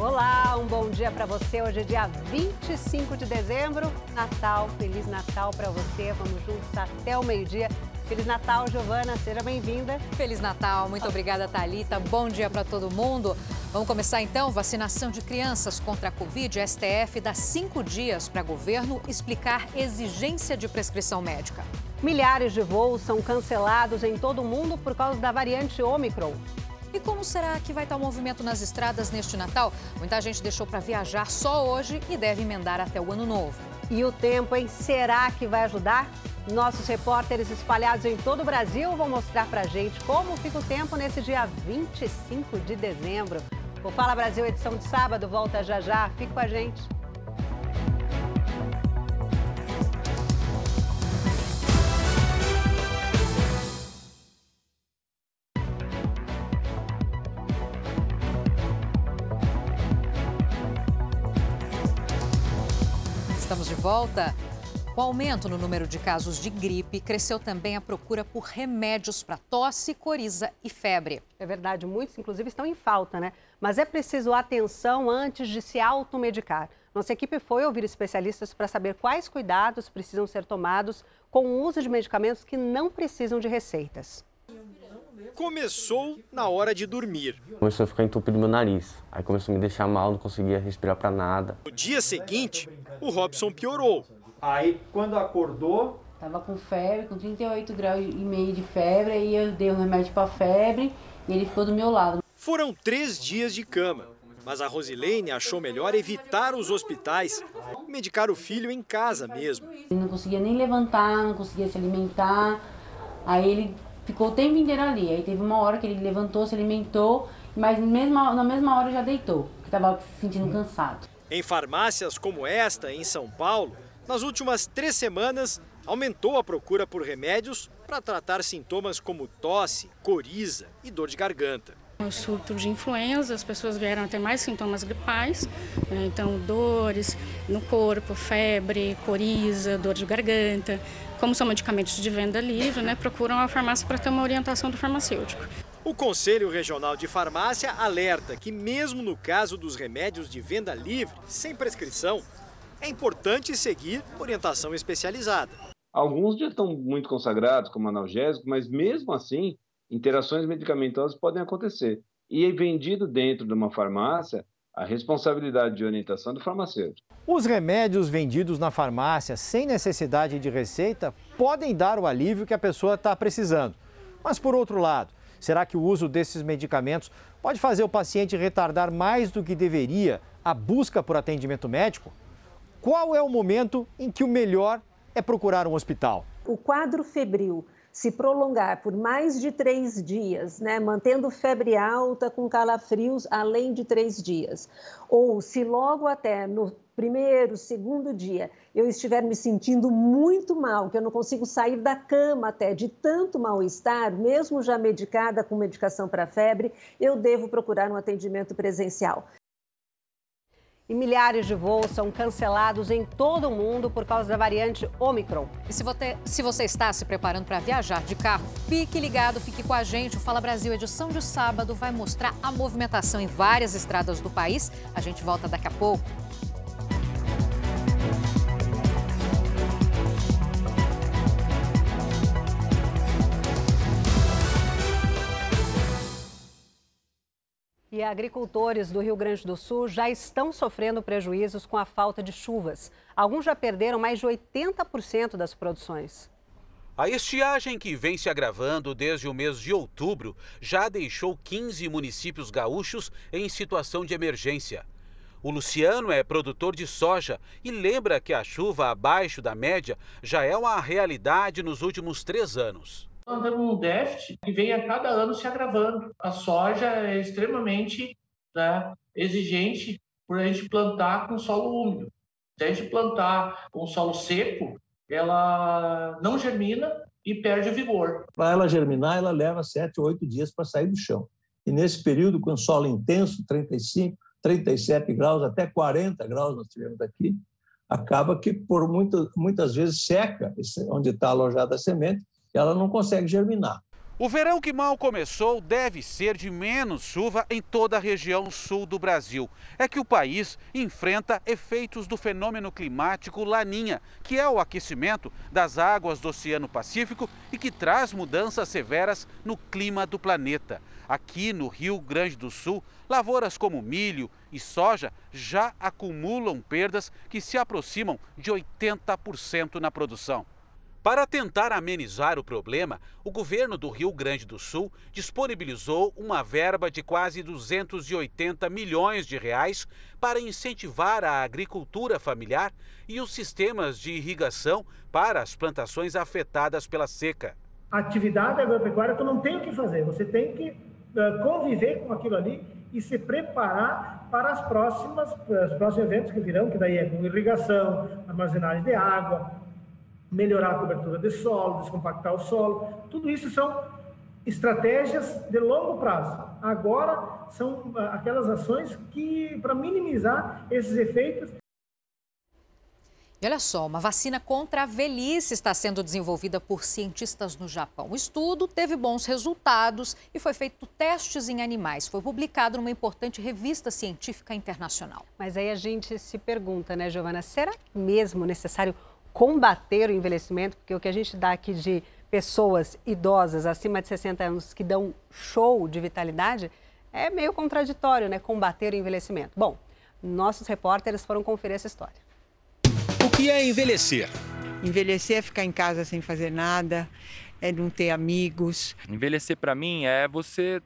Olá, um bom dia para você. Hoje é dia 25 de dezembro, Natal. Feliz Natal para você. Vamos juntos até o meio-dia. Feliz Natal, Giovana, seja bem-vinda. Feliz Natal, muito obrigada, Talita. Bom dia para todo mundo. Vamos começar então vacinação de crianças contra a Covid. A STF dá cinco dias para governo explicar exigência de prescrição médica. Milhares de voos são cancelados em todo o mundo por causa da variante Omicron. E como será que vai estar o movimento nas estradas neste Natal? Muita gente deixou para viajar só hoje e deve emendar até o ano novo. E o tempo, hein? Será que vai ajudar? Nossos repórteres espalhados em todo o Brasil vão mostrar pra gente como fica o tempo nesse dia 25 de dezembro. O Fala Brasil, edição de sábado, volta já já. Fique com a gente. Volta. Com o aumento no número de casos de gripe, cresceu também a procura por remédios para tosse, coriza e febre. É verdade, muitos inclusive estão em falta, né? Mas é preciso atenção antes de se automedicar. Nossa equipe foi ouvir especialistas para saber quais cuidados precisam ser tomados com o uso de medicamentos que não precisam de receitas. Começou na hora de dormir. Começou a ficar entupido meu nariz. Aí começou a me deixar mal, não conseguia respirar para nada. No dia seguinte, o Robson piorou. Aí, quando acordou, Tava com febre, com 38 graus e meio de febre, aí eu dei um remédio para febre e ele ficou do meu lado. Foram três dias de cama, mas a Rosilene achou melhor evitar os hospitais, medicar o filho em casa mesmo. Ele não conseguia nem levantar, não conseguia se alimentar. Aí ele ficou o tempo inteiro ali. Aí teve uma hora que ele levantou, se alimentou, mas mesmo, na mesma hora já deitou, porque tava se sentindo cansado. Em farmácias como esta, em São Paulo, nas últimas três semanas, aumentou a procura por remédios para tratar sintomas como tosse, coriza e dor de garganta. O surto de influenza, as pessoas vieram a ter mais sintomas gripais, né? então dores no corpo, febre, coriza, dor de garganta. Como são medicamentos de venda livre, né? procuram a farmácia para ter uma orientação do farmacêutico. O Conselho Regional de Farmácia alerta que, mesmo no caso dos remédios de venda livre, sem prescrição, é importante seguir orientação especializada. alguns já estão muito consagrados como analgésico, mas mesmo assim, interações medicamentosas podem acontecer. E é vendido dentro de uma farmácia a responsabilidade de orientação do farmacêutico. Os remédios vendidos na farmácia sem necessidade de receita podem dar o alívio que a pessoa está precisando. Mas, por outro lado, será que o uso desses medicamentos pode fazer o paciente retardar mais do que deveria a busca por atendimento médico? Qual é o momento em que o melhor é procurar um hospital? o quadro febril se prolongar por mais de três dias, né, mantendo febre alta com calafrios além de três dias, ou se logo até no primeiro, segundo dia eu estiver me sentindo muito mal, que eu não consigo sair da cama até de tanto mal-estar, mesmo já medicada com medicação para febre, eu devo procurar um atendimento presencial. E milhares de voos são cancelados em todo o mundo por causa da variante Omicron. E se você, se você está se preparando para viajar de carro, fique ligado, fique com a gente. O Fala Brasil, edição de sábado, vai mostrar a movimentação em várias estradas do país. A gente volta daqui a pouco. E agricultores do Rio Grande do Sul já estão sofrendo prejuízos com a falta de chuvas. Alguns já perderam mais de 80% das produções. A estiagem que vem se agravando desde o mês de outubro já deixou 15 municípios gaúchos em situação de emergência. O Luciano é produtor de soja e lembra que a chuva abaixo da média já é uma realidade nos últimos três anos. Andando num déficit que vem a cada ano se agravando. A soja é extremamente né, exigente por a gente plantar com solo úmido. Se a gente plantar com solo seco, ela não germina e perde vigor. Para ela germinar, ela leva 7 ou 8 dias para sair do chão. E nesse período, com solo intenso, 35, 37 graus, até 40 graus nós tivemos aqui, acaba que por muitas vezes seca onde está alojada a semente ela não consegue germinar. O verão que mal começou deve ser de menos chuva em toda a região sul do Brasil. É que o país enfrenta efeitos do fenômeno climático Laninha, que é o aquecimento das águas do Oceano Pacífico e que traz mudanças severas no clima do planeta. Aqui no Rio Grande do Sul, lavouras como milho e soja já acumulam perdas que se aproximam de 80% na produção. Para tentar amenizar o problema, o governo do Rio Grande do Sul disponibilizou uma verba de quase 280 milhões de reais para incentivar a agricultura familiar e os sistemas de irrigação para as plantações afetadas pela seca. A atividade agropecuária tu não tem o que fazer, você tem que uh, conviver com aquilo ali e se preparar para as próximas, os próximos eventos que virão, que daí é com irrigação, armazenagem de água, melhorar a cobertura de solo, descompactar o solo. Tudo isso são estratégias de longo prazo. Agora são ah, aquelas ações que para minimizar esses efeitos e olha só, uma vacina contra a velhice está sendo desenvolvida por cientistas no Japão. O estudo teve bons resultados e foi feito testes em animais. Foi publicado numa importante revista científica internacional. Mas aí a gente se pergunta, né, Giovana, será mesmo necessário combater o envelhecimento, porque o que a gente dá aqui de pessoas idosas acima de 60 anos que dão show de vitalidade é meio contraditório, né? Combater o envelhecimento. Bom, nossos repórteres foram conferir essa história. O que é envelhecer? Envelhecer é ficar em casa sem fazer nada, é não ter amigos. Envelhecer para mim é você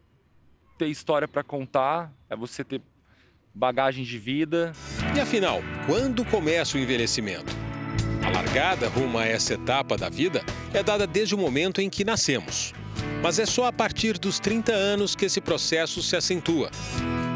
ter história para contar, é você ter bagagem de vida. E afinal, quando começa o envelhecimento? Largada rumo a essa etapa da vida é dada desde o momento em que nascemos. Mas é só a partir dos 30 anos que esse processo se acentua.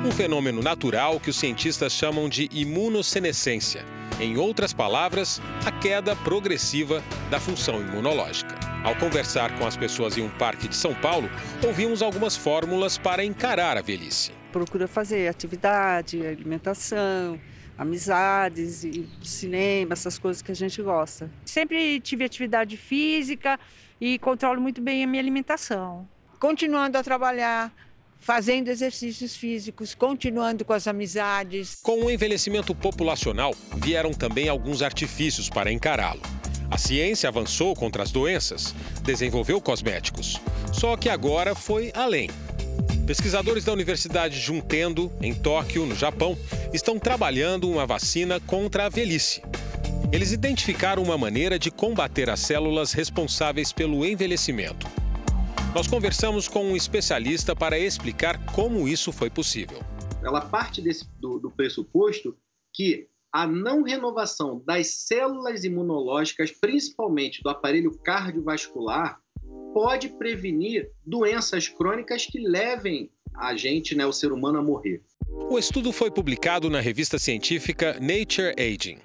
Um fenômeno natural que os cientistas chamam de imunossenescência. Em outras palavras, a queda progressiva da função imunológica. Ao conversar com as pessoas em um parque de São Paulo, ouvimos algumas fórmulas para encarar a velhice. Procura fazer atividade, alimentação, amizades, e cinema, essas coisas que a gente gosta. Sempre tive atividade física e controlo muito bem a minha alimentação. Continuando a trabalhar, fazendo exercícios físicos, continuando com as amizades. Com o envelhecimento populacional, vieram também alguns artifícios para encará-lo. A ciência avançou contra as doenças, desenvolveu cosméticos. Só que agora foi além. Pesquisadores da Universidade Juntendo, em Tóquio, no Japão, estão trabalhando uma vacina contra a velhice. Eles identificaram uma maneira de combater as células responsáveis pelo envelhecimento. Nós conversamos com um especialista para explicar como isso foi possível. Ela parte desse, do, do pressuposto que a não renovação das células imunológicas, principalmente do aparelho cardiovascular, pode prevenir doenças crônicas que levem a gente, né, o ser humano, a morrer. O estudo foi publicado na revista científica Nature Aging.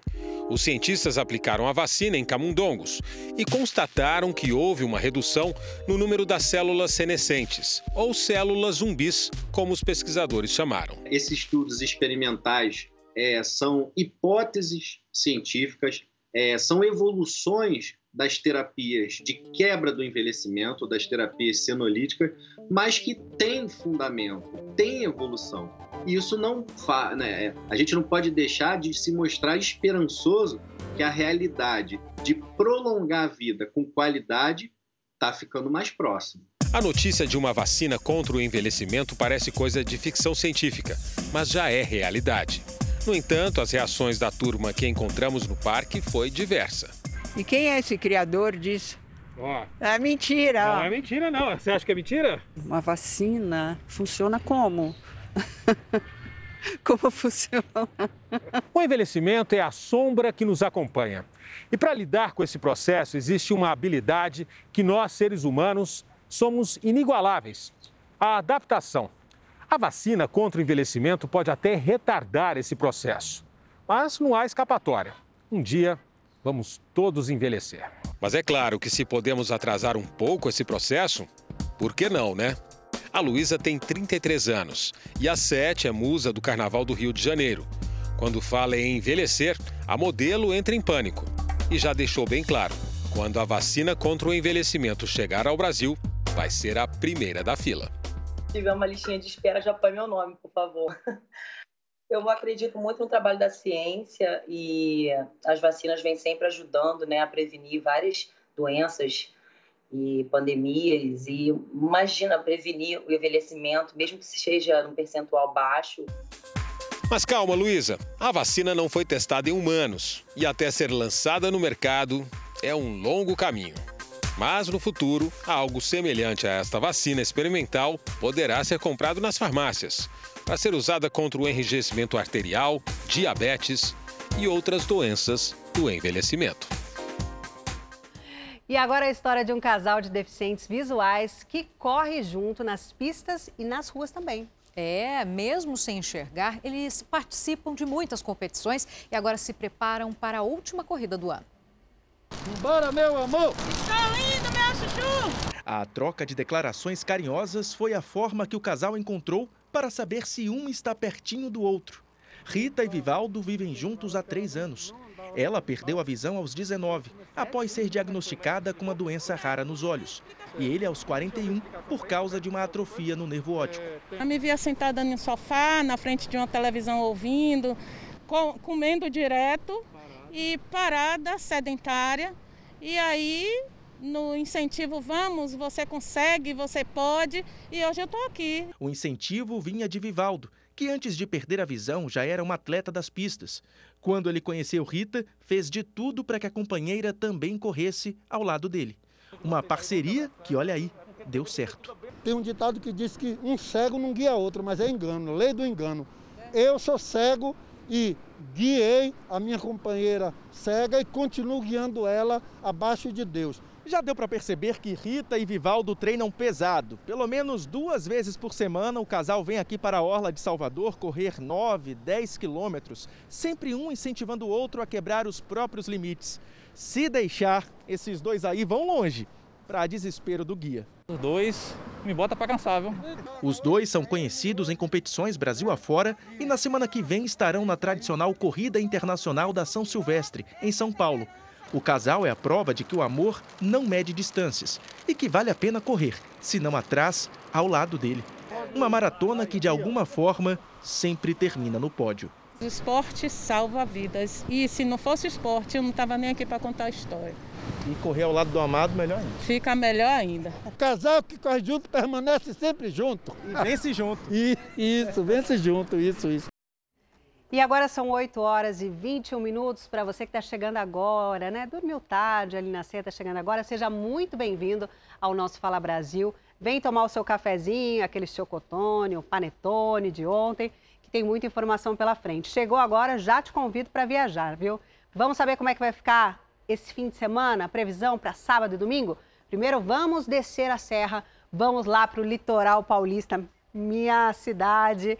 Os cientistas aplicaram a vacina em camundongos e constataram que houve uma redução no número das células senescentes, ou células zumbis, como os pesquisadores chamaram. Esses estudos experimentais é, são hipóteses científicas, é, são evoluções das terapias de quebra do envelhecimento, das terapias senolíticas, mas que tem fundamento, tem evolução. E isso não faz, né? A gente não pode deixar de se mostrar esperançoso que a realidade de prolongar a vida com qualidade está ficando mais próxima. A notícia de uma vacina contra o envelhecimento parece coisa de ficção científica, mas já é realidade. No entanto, as reações da turma que encontramos no parque foi diversa. E quem é esse criador disso? Ó, é mentira. Não é mentira, não. Você acha que é mentira? Uma vacina funciona como? como funciona? O envelhecimento é a sombra que nos acompanha. E para lidar com esse processo, existe uma habilidade que nós, seres humanos, somos inigualáveis: a adaptação. A vacina contra o envelhecimento pode até retardar esse processo, mas não há escapatória. Um dia vamos todos envelhecer. Mas é claro que se podemos atrasar um pouco esse processo, por que não, né? A Luísa tem 33 anos e a Sete é musa do Carnaval do Rio de Janeiro. Quando fala em envelhecer, a modelo entra em pânico e já deixou bem claro: quando a vacina contra o envelhecimento chegar ao Brasil, vai ser a primeira da fila. Se tiver uma listinha de espera, já põe meu nome, por favor. Eu acredito muito no trabalho da ciência e as vacinas vêm sempre ajudando né, a prevenir várias doenças e pandemias. E imagina prevenir o envelhecimento, mesmo que seja num percentual baixo. Mas calma, Luísa. A vacina não foi testada em humanos e até ser lançada no mercado é um longo caminho. Mas no futuro, algo semelhante a esta vacina experimental poderá ser comprado nas farmácias para ser usada contra o enrijecimento arterial, diabetes e outras doenças do envelhecimento. E agora a história de um casal de deficientes visuais que corre junto nas pistas e nas ruas também. É, mesmo sem enxergar, eles participam de muitas competições e agora se preparam para a última corrida do ano. Bora, meu amor! Está lindo, meu chuchu! A troca de declarações carinhosas foi a forma que o casal encontrou para saber se um está pertinho do outro. Rita e Vivaldo vivem juntos há três anos. Ela perdeu a visão aos 19, após ser diagnosticada com uma doença rara nos olhos. E ele aos 41, por causa de uma atrofia no nervo óptico. Eu me via sentada no sofá, na frente de uma televisão ouvindo, comendo direto e parada, sedentária. E aí, no incentivo Vamos, você consegue, você pode, e hoje eu estou aqui. O incentivo vinha de Vivaldo, que antes de perder a visão já era uma atleta das pistas. Quando ele conheceu Rita, fez de tudo para que a companheira também corresse ao lado dele. Uma parceria que, olha aí, deu certo. Tem um ditado que diz que um cego não guia outro, mas é engano, lei do engano. Eu sou cego e guiei a minha companheira cega e continuo guiando ela abaixo de Deus. Já deu para perceber que Rita e Vivaldo treinam pesado. Pelo menos duas vezes por semana, o casal vem aqui para a Orla de Salvador correr 9, 10 quilômetros, sempre um incentivando o outro a quebrar os próprios limites. Se deixar, esses dois aí vão longe, para desespero do guia. Os dois me bota para cansar, viu? Os dois são conhecidos em competições Brasil afora e na semana que vem estarão na tradicional Corrida Internacional da São Silvestre, em São Paulo. O casal é a prova de que o amor não mede distâncias e que vale a pena correr, se não atrás, ao lado dele. Uma maratona que, de alguma forma, sempre termina no pódio. O esporte salva vidas. E se não fosse esporte, eu não estava nem aqui para contar a história. E correr ao lado do amado, melhor ainda. Fica melhor ainda. O casal que corre junto permanece sempre junto. E vence junto. E, isso, vence junto, isso, isso. E agora são 8 horas e 21 minutos para você que está chegando agora, né? Dormiu tarde ali na ceia, está chegando agora. Seja muito bem-vindo ao nosso Fala Brasil. Vem tomar o seu cafezinho, aquele chocotone, o panetone de ontem, que tem muita informação pela frente. Chegou agora, já te convido para viajar, viu? Vamos saber como é que vai ficar esse fim de semana, a previsão para sábado e domingo? Primeiro, vamos descer a serra, vamos lá para o litoral paulista, minha cidade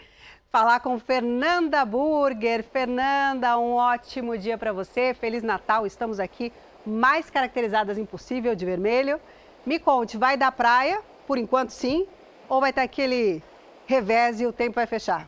falar com Fernanda Burger. Fernanda, um ótimo dia para você. Feliz Natal. Estamos aqui mais caracterizadas impossível de vermelho. Me conte, vai dar praia? Por enquanto, sim. Ou vai ter aquele revés e o tempo vai fechar?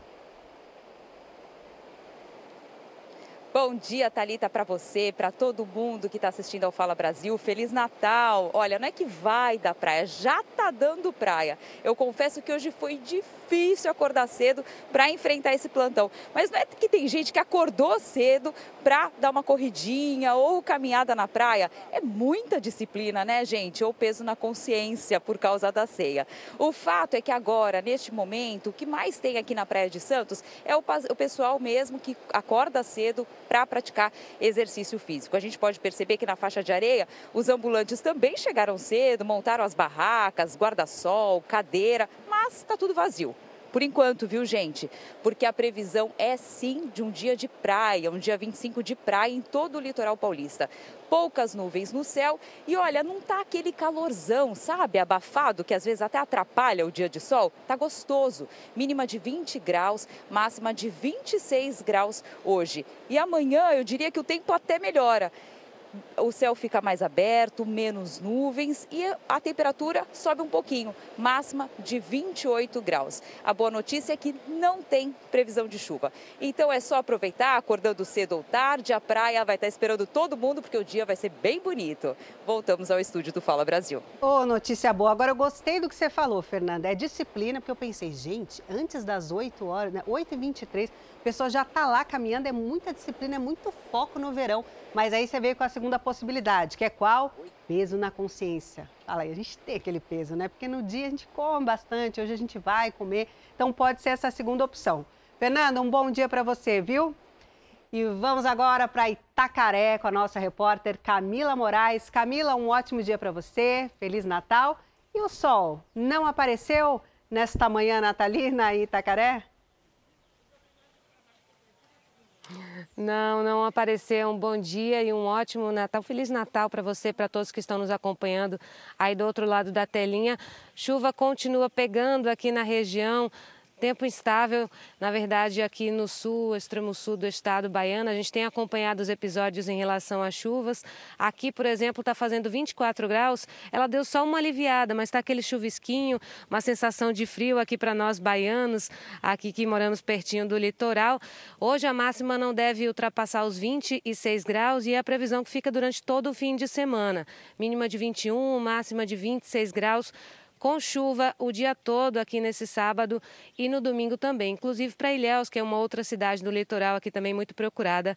Bom dia, Talita, para você, para todo mundo que está assistindo ao Fala Brasil. Feliz Natal. Olha, não é que vai dar praia, já tá dando praia. Eu confesso que hoje foi difícil acordar cedo para enfrentar esse plantão. Mas não é que tem gente que acordou cedo para dar uma corridinha ou caminhada na praia. É muita disciplina, né, gente? Ou peso na consciência por causa da ceia. O fato é que agora, neste momento, o que mais tem aqui na Praia de Santos é o pessoal mesmo que acorda cedo para praticar exercício físico. A gente pode perceber que na faixa de areia, os ambulantes também chegaram cedo, montaram as barracas, guarda-sol, cadeira, mas está tudo vazio. Por enquanto, viu, gente? Porque a previsão é sim de um dia de praia, um dia 25 de praia em todo o litoral paulista. Poucas nuvens no céu e olha, não tá aquele calorzão, sabe? Abafado, que às vezes até atrapalha o dia de sol. Tá gostoso. Mínima de 20 graus, máxima de 26 graus hoje. E amanhã eu diria que o tempo até melhora o céu fica mais aberto, menos nuvens e a temperatura sobe um pouquinho, máxima de 28 graus. A boa notícia é que não tem previsão de chuva. Então é só aproveitar, acordando cedo ou tarde, a praia vai estar esperando todo mundo porque o dia vai ser bem bonito. Voltamos ao estúdio do Fala Brasil. Ô, notícia boa. Agora eu gostei do que você falou, Fernanda. É disciplina, porque eu pensei, gente, antes das 8 horas, né, 8h23, a pessoa já está lá caminhando, é muita disciplina, é muito foco no verão. Mas aí você veio com a segunda possibilidade, que é qual? Peso na consciência. Fala aí, a gente tem aquele peso, né? Porque no dia a gente come bastante, hoje a gente vai comer. Então pode ser essa segunda opção. Fernanda, um bom dia para você, viu? E vamos agora para Itacaré com a nossa repórter Camila Moraes. Camila, um ótimo dia para você, Feliz Natal. E o sol não apareceu nesta manhã natalina em Itacaré? Não, não apareceu. Um bom dia e um ótimo Natal. Feliz Natal para você, para todos que estão nos acompanhando aí do outro lado da telinha. Chuva continua pegando aqui na região. Tempo instável, na verdade, aqui no sul, extremo sul do estado baiano. A gente tem acompanhado os episódios em relação às chuvas. Aqui, por exemplo, está fazendo 24 graus. Ela deu só uma aliviada, mas está aquele chuvisquinho, uma sensação de frio aqui para nós baianos, aqui que moramos pertinho do litoral. Hoje a máxima não deve ultrapassar os 26 graus e é a previsão que fica durante todo o fim de semana. Mínima de 21, máxima de 26 graus com chuva o dia todo aqui nesse sábado e no domingo também, inclusive para Ilhéus, que é uma outra cidade do litoral aqui também muito procurada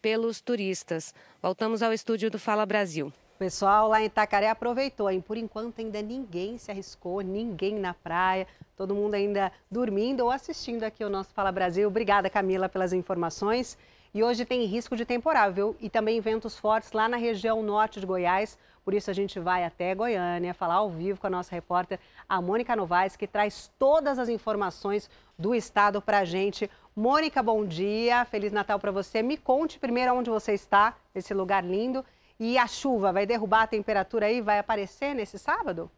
pelos turistas. Voltamos ao estúdio do Fala Brasil. O pessoal lá em Itacaré aproveitou, hein? Por enquanto ainda ninguém se arriscou, ninguém na praia, todo mundo ainda dormindo ou assistindo aqui o nosso Fala Brasil. Obrigada, Camila, pelas informações. E hoje tem risco de temporal, viu? E também ventos fortes lá na região norte de Goiás. Por isso a gente vai até Goiânia falar ao vivo com a nossa repórter, a Mônica Novaes, que traz todas as informações do estado para a gente. Mônica, bom dia, Feliz Natal para você. Me conte primeiro onde você está, nesse lugar lindo. E a chuva vai derrubar a temperatura aí? Vai aparecer nesse sábado?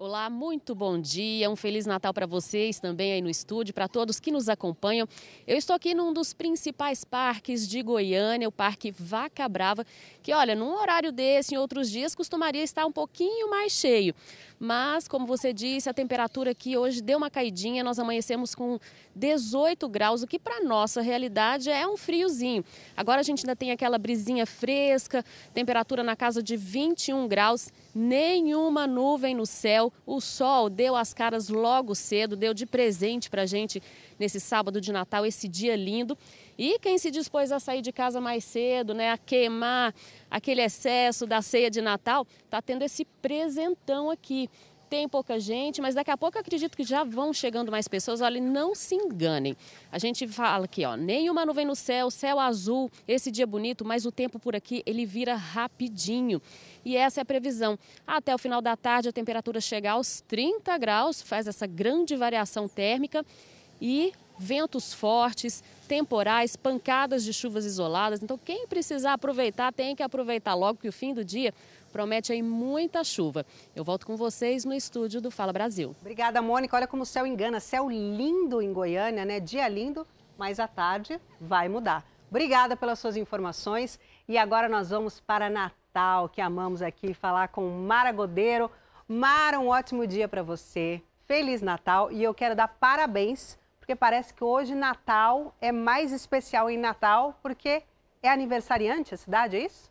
Olá, muito bom dia, um Feliz Natal para vocês também aí no estúdio, para todos que nos acompanham. Eu estou aqui num dos principais parques de Goiânia, o Parque Vaca Brava, que olha, num horário desse, em outros dias, costumaria estar um pouquinho mais cheio. Mas, como você disse, a temperatura aqui hoje deu uma caidinha, nós amanhecemos com 18 graus, o que para nossa realidade é um friozinho. Agora a gente ainda tem aquela brisinha fresca, temperatura na casa de 21 graus, nenhuma nuvem no céu, o sol deu as caras logo cedo, deu de presente para gente nesse sábado de Natal, esse dia lindo. E quem se dispôs a sair de casa mais cedo, né, a queimar aquele excesso da ceia de Natal, está tendo esse presentão aqui. Tem pouca gente, mas daqui a pouco acredito que já vão chegando mais pessoas. Olha, não se enganem. A gente fala aqui, ó, nenhuma nuvem no céu, céu azul, esse dia bonito, mas o tempo por aqui ele vira rapidinho. E essa é a previsão. Até o final da tarde a temperatura chega aos 30 graus, faz essa grande variação térmica e ventos fortes, temporais, pancadas de chuvas isoladas. Então, quem precisar aproveitar, tem que aproveitar logo que o fim do dia promete aí muita chuva. Eu volto com vocês no estúdio do Fala Brasil. Obrigada, Mônica. Olha como o céu engana. Céu lindo em Goiânia, né? Dia lindo, mas à tarde vai mudar. Obrigada pelas suas informações. E agora nós vamos para Natal, que amamos aqui falar com Mara Godeiro. Mara, um ótimo dia para você. Feliz Natal e eu quero dar parabéns porque parece que hoje Natal é mais especial em Natal, porque é aniversariante a cidade, é isso?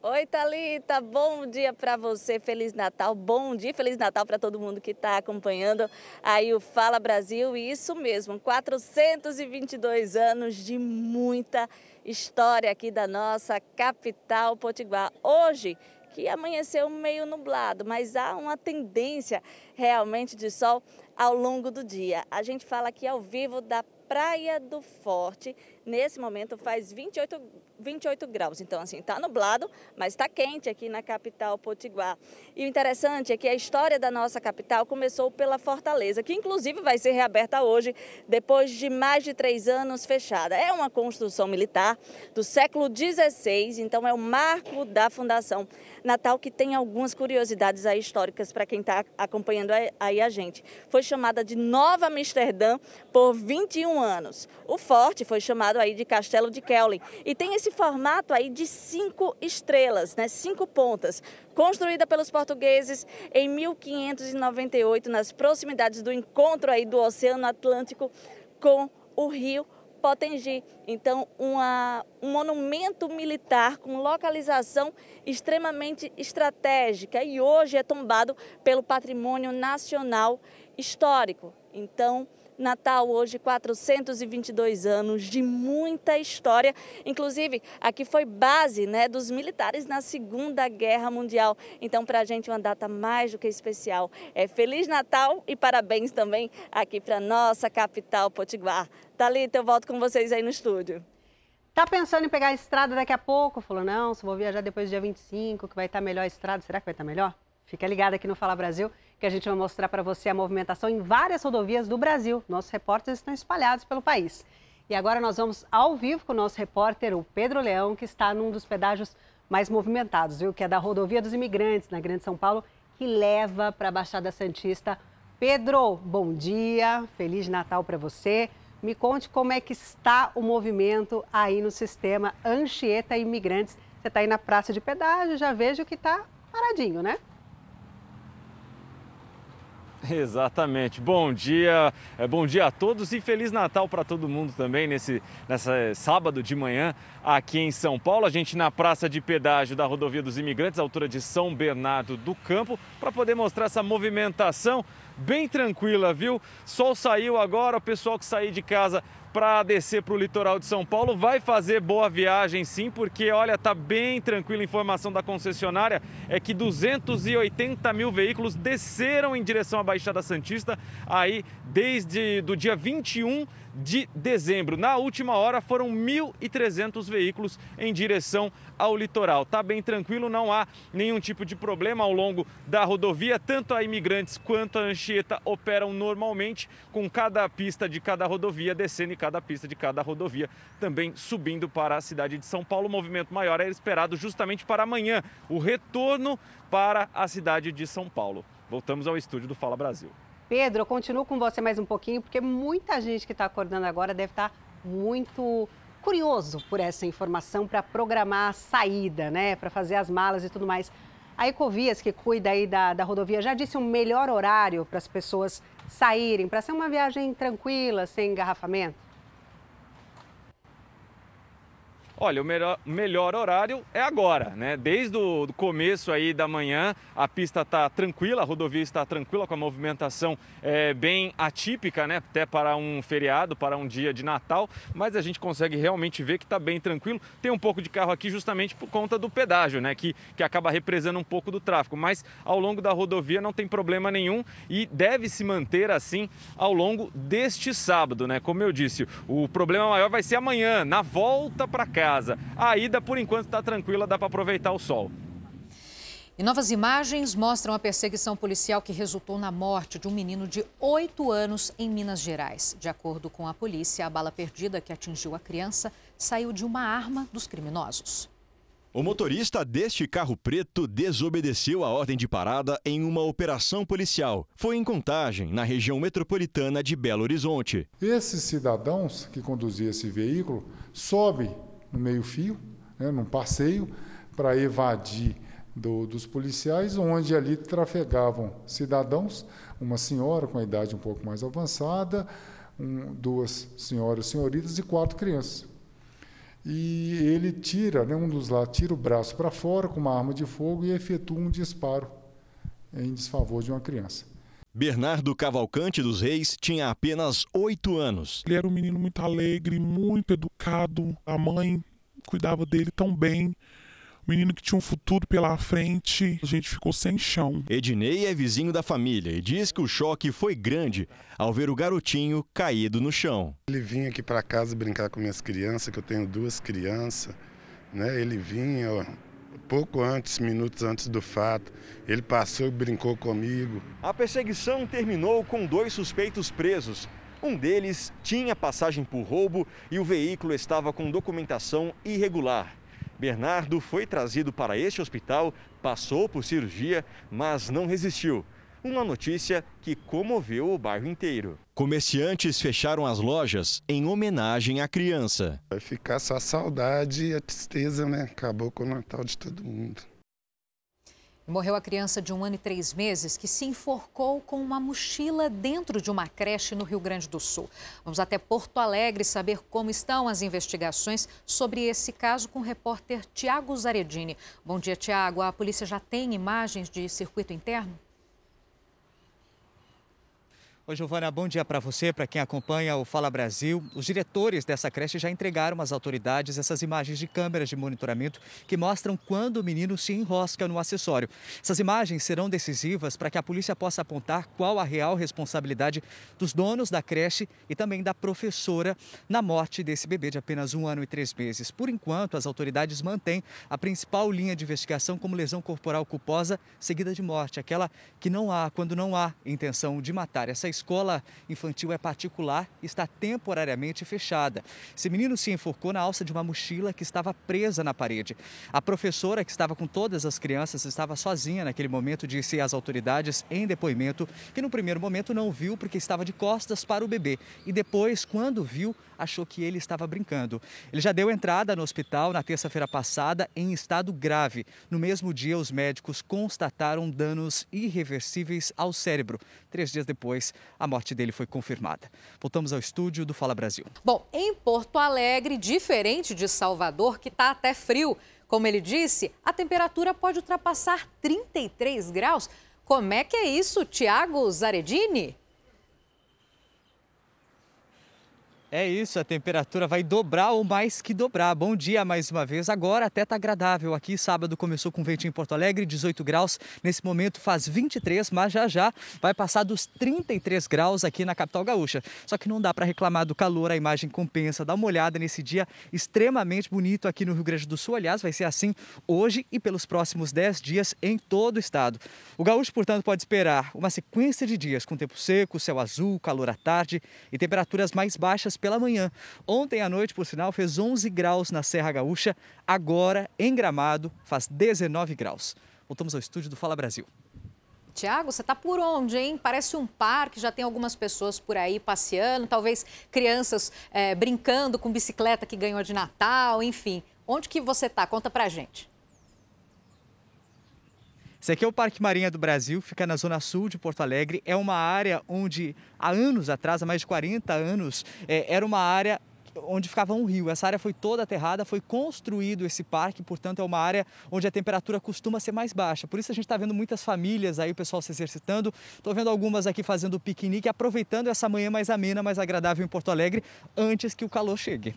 Oi, Thalita, bom dia para você, Feliz Natal, bom dia, Feliz Natal para todo mundo que está acompanhando aí o Fala Brasil, e isso mesmo, 422 anos de muita história aqui da nossa capital potiguar. Hoje, que amanheceu meio nublado, mas há uma tendência realmente de sol ao longo do dia. A gente fala aqui ao vivo da Praia do Forte, nesse momento faz 28, 28 graus. Então, assim, está nublado, mas está quente aqui na capital Potiguar. E o interessante é que a história da nossa capital começou pela Fortaleza, que inclusive vai ser reaberta hoje, depois de mais de três anos fechada. É uma construção militar do século XVI, então é o marco da fundação Natal, que tem algumas curiosidades aí históricas para quem está acompanhando aí a gente. Foi chamada de Nova Amsterdã por 21 anos. O forte foi chamado aí de Castelo de Kelly e tem esse formato aí de cinco estrelas, né? Cinco pontas. Construída pelos portugueses em 1598 nas proximidades do encontro aí do Oceano Atlântico com o Rio Potengi. Então, uma, um monumento militar com localização extremamente estratégica e hoje é tombado pelo Patrimônio Nacional Histórico. Então, Natal hoje 422 anos de muita história, inclusive aqui foi base, né, dos militares na Segunda Guerra Mundial. Então para a gente uma data mais do que especial. É feliz Natal e parabéns também aqui para nossa capital Potiguar. Talita, eu volto com vocês aí no estúdio. Tá pensando em pegar a estrada daqui a pouco? Falou, não, se vou viajar depois do dia 25, que vai estar melhor a estrada. Será que vai estar melhor? Fica ligado aqui no Fala Brasil, que a gente vai mostrar para você a movimentação em várias rodovias do Brasil. Nossos repórteres estão espalhados pelo país. E agora nós vamos ao vivo com o nosso repórter, o Pedro Leão, que está num dos pedágios mais movimentados, viu? Que é da Rodovia dos Imigrantes, na Grande São Paulo, que leva para a Baixada Santista. Pedro, bom dia, Feliz Natal para você. Me conte como é que está o movimento aí no sistema Anchieta Imigrantes. Você está aí na praça de pedágio, já vejo que está paradinho, né? Exatamente. Bom dia, é, bom dia a todos e feliz Natal para todo mundo também nesse nessa sábado de manhã aqui em São Paulo. A gente na praça de pedágio da Rodovia dos Imigrantes, altura de São Bernardo do Campo, para poder mostrar essa movimentação bem tranquila, viu? Sol saiu agora, o pessoal que sair de casa para descer para o litoral de São Paulo vai fazer boa viagem sim, porque olha, tá bem tranquila. A informação da concessionária é que 280 mil veículos desceram em direção à Baixada Santista aí desde do dia 21 de dezembro. Na última hora foram 1.300 veículos em direção ao litoral. Tá bem tranquilo, não há nenhum tipo de problema ao longo da rodovia. Tanto a imigrantes quanto a Anchieta operam normalmente, com cada pista de cada rodovia descendo e cada pista de cada rodovia também subindo para a cidade de São Paulo. O movimento maior é esperado justamente para amanhã, o retorno para a cidade de São Paulo. Voltamos ao estúdio do Fala Brasil. Pedro, eu continuo com você mais um pouquinho, porque muita gente que está acordando agora deve estar tá muito curioso por essa informação para programar a saída, né? Para fazer as malas e tudo mais. A Ecovias, que cuida aí da, da rodovia, já disse um melhor horário para as pessoas saírem, para ser uma viagem tranquila, sem engarrafamento? Olha, o melhor, melhor horário é agora, né? Desde o começo aí da manhã, a pista está tranquila, a rodovia está tranquila, com a movimentação é, bem atípica, né? Até para um feriado, para um dia de Natal, mas a gente consegue realmente ver que está bem tranquilo. Tem um pouco de carro aqui justamente por conta do pedágio, né? Que, que acaba represando um pouco do tráfego, mas ao longo da rodovia não tem problema nenhum e deve se manter assim ao longo deste sábado, né? Como eu disse, o problema maior vai ser amanhã, na volta para cá casa. A ida, por enquanto, está tranquila, dá para aproveitar o sol. E novas imagens mostram a perseguição policial que resultou na morte de um menino de 8 anos em Minas Gerais. De acordo com a polícia, a bala perdida que atingiu a criança saiu de uma arma dos criminosos. O motorista deste carro preto desobedeceu a ordem de parada em uma operação policial. Foi em Contagem, na região metropolitana de Belo Horizonte. Esses cidadãos que conduziam esse veículo sobem no meio-fio, né, num passeio, para evadir do, dos policiais, onde ali trafegavam cidadãos, uma senhora com a idade um pouco mais avançada, um, duas senhoras senhoritas e quatro crianças. E ele tira, né, um dos lá tira o braço para fora com uma arma de fogo e efetua um disparo em desfavor de uma criança. Bernardo Cavalcante dos Reis tinha apenas oito anos. Ele era um menino muito alegre, muito educado. A mãe cuidava dele tão bem. menino que tinha um futuro pela frente, a gente ficou sem chão. Ednei é vizinho da família e diz que o choque foi grande ao ver o garotinho caído no chão. Ele vinha aqui para casa brincar com minhas crianças, que eu tenho duas crianças, né? Ele vinha ó, pouco antes, minutos antes do fato. Ele passou e brincou comigo. A perseguição terminou com dois suspeitos presos. Um deles tinha passagem por roubo e o veículo estava com documentação irregular. Bernardo foi trazido para este hospital, passou por cirurgia, mas não resistiu. Uma notícia que comoveu o bairro inteiro. Comerciantes fecharam as lojas em homenagem à criança. Vai ficar só a saudade e a tristeza, né? Acabou com o Natal de todo mundo. Morreu a criança de um ano e três meses que se enforcou com uma mochila dentro de uma creche no Rio Grande do Sul. Vamos até Porto Alegre saber como estão as investigações sobre esse caso com o repórter Tiago Zaredini. Bom dia, Tiago. A polícia já tem imagens de circuito interno? Oi, Giovana, bom dia para você, para quem acompanha o Fala Brasil. Os diretores dessa creche já entregaram às autoridades essas imagens de câmeras de monitoramento que mostram quando o menino se enrosca no acessório. Essas imagens serão decisivas para que a polícia possa apontar qual a real responsabilidade dos donos da creche e também da professora na morte desse bebê de apenas um ano e três meses. Por enquanto, as autoridades mantêm a principal linha de investigação como lesão corporal culposa seguida de morte, aquela que não há quando não há intenção de matar. Essa escola infantil é particular e está temporariamente fechada. Esse menino se enforcou na alça de uma mochila que estava presa na parede. A professora, que estava com todas as crianças, estava sozinha naquele momento, disse às autoridades em depoimento que no primeiro momento não viu porque estava de costas para o bebê e depois, quando viu, achou que ele estava brincando. Ele já deu entrada no hospital na terça-feira passada em estado grave. No mesmo dia, os médicos constataram danos irreversíveis ao cérebro. Três dias depois, a morte dele foi confirmada. Voltamos ao estúdio do Fala Brasil. Bom, em Porto Alegre, diferente de Salvador, que está até frio, como ele disse, a temperatura pode ultrapassar 33 graus. Como é que é isso, Tiago Zaredini? É isso, a temperatura vai dobrar ou mais que dobrar. Bom dia mais uma vez. Agora até tá agradável aqui. Sábado começou com vento em Porto Alegre, 18 graus. Nesse momento faz 23, mas já já vai passar dos 33 graus aqui na capital gaúcha. Só que não dá para reclamar do calor, a imagem compensa. Dá uma olhada nesse dia extremamente bonito aqui no Rio Grande do Sul. Aliás, vai ser assim hoje e pelos próximos 10 dias em todo o estado. O gaúcho, portanto, pode esperar uma sequência de dias com tempo seco, céu azul, calor à tarde e temperaturas mais baixas pela manhã. Ontem à noite, por sinal, fez 11 graus na Serra Gaúcha. Agora, em Gramado, faz 19 graus. Voltamos ao estúdio do Fala Brasil. Tiago, você está por onde, hein? Parece um parque, já tem algumas pessoas por aí passeando, talvez crianças é, brincando com bicicleta que ganhou de Natal, enfim. Onde que você está? Conta pra gente. Esse aqui é o Parque Marinha do Brasil, fica na zona sul de Porto Alegre. É uma área onde, há anos atrás, há mais de 40 anos, é, era uma área onde ficava um rio. Essa área foi toda aterrada, foi construído esse parque, portanto é uma área onde a temperatura costuma ser mais baixa. Por isso a gente está vendo muitas famílias aí, o pessoal se exercitando. Estou vendo algumas aqui fazendo piquenique, aproveitando essa manhã mais amena, mais agradável em Porto Alegre, antes que o calor chegue.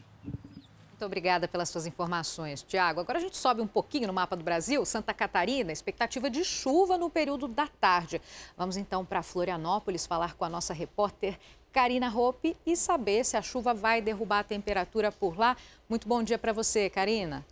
Muito obrigada pelas suas informações, Tiago. Agora a gente sobe um pouquinho no mapa do Brasil. Santa Catarina, expectativa de chuva no período da tarde. Vamos então para Florianópolis falar com a nossa repórter Karina Hope e saber se a chuva vai derrubar a temperatura por lá. Muito bom dia para você, Karina.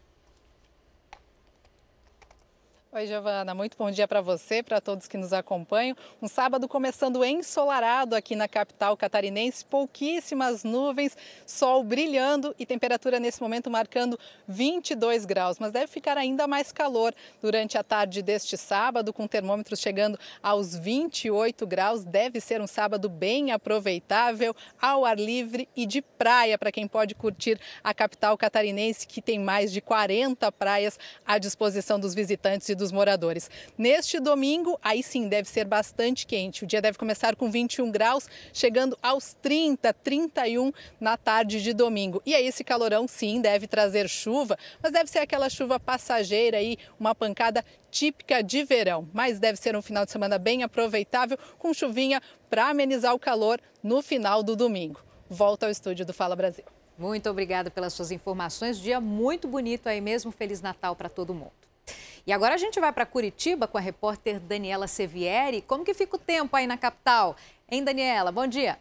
Oi, Giovana. Muito bom dia para você, para todos que nos acompanham. Um sábado começando ensolarado aqui na capital catarinense, pouquíssimas nuvens, sol brilhando e temperatura nesse momento marcando 22 graus. Mas deve ficar ainda mais calor durante a tarde deste sábado, com termômetros chegando aos 28 graus. Deve ser um sábado bem aproveitável, ao ar livre e de praia para quem pode curtir a capital catarinense, que tem mais de 40 praias à disposição dos visitantes e dos dos moradores. Neste domingo, aí sim deve ser bastante quente. O dia deve começar com 21 graus, chegando aos 30, 31 na tarde de domingo. E aí esse calorão sim deve trazer chuva, mas deve ser aquela chuva passageira aí, uma pancada típica de verão. Mas deve ser um final de semana bem aproveitável, com chuvinha para amenizar o calor no final do domingo. Volta ao estúdio do Fala Brasil. Muito obrigada pelas suas informações. Dia muito bonito aí mesmo. Feliz Natal para todo mundo. E agora a gente vai para Curitiba com a repórter Daniela Sevieri. Como que fica o tempo aí na capital? Hein, Daniela? Bom dia.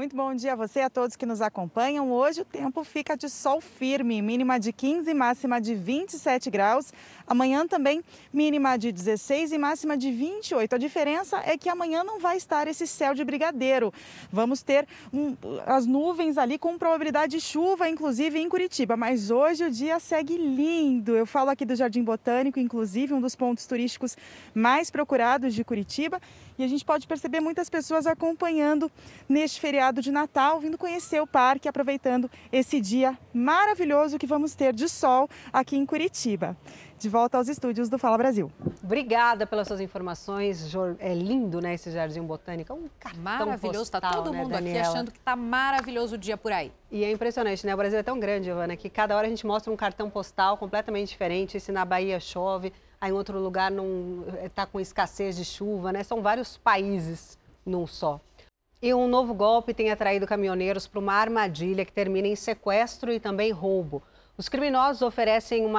Muito bom dia a você e a todos que nos acompanham. Hoje o tempo fica de sol firme, mínima de 15 e máxima de 27 graus. Amanhã também mínima de 16 e máxima de 28. A diferença é que amanhã não vai estar esse céu de brigadeiro. Vamos ter um, as nuvens ali com probabilidade de chuva, inclusive em Curitiba. Mas hoje o dia segue lindo. Eu falo aqui do Jardim Botânico, inclusive um dos pontos turísticos mais procurados de Curitiba. E a gente pode perceber muitas pessoas acompanhando neste feriado de Natal, vindo conhecer o parque, aproveitando esse dia maravilhoso que vamos ter de sol aqui em Curitiba. De volta aos estúdios do Fala Brasil. Obrigada pelas suas informações. É lindo, né, esse jardim botânico. É um cartão Maravilhoso. Está todo né, mundo Daniela? aqui achando que está maravilhoso o dia por aí. E é impressionante, né? O Brasil é tão grande, Giovana, que cada hora a gente mostra um cartão postal completamente diferente. Se na Bahia chove, aí em outro lugar não está com escassez de chuva, né? São vários países num só. E um novo golpe tem atraído caminhoneiros para uma armadilha que termina em sequestro e também roubo. Os criminosos oferecem um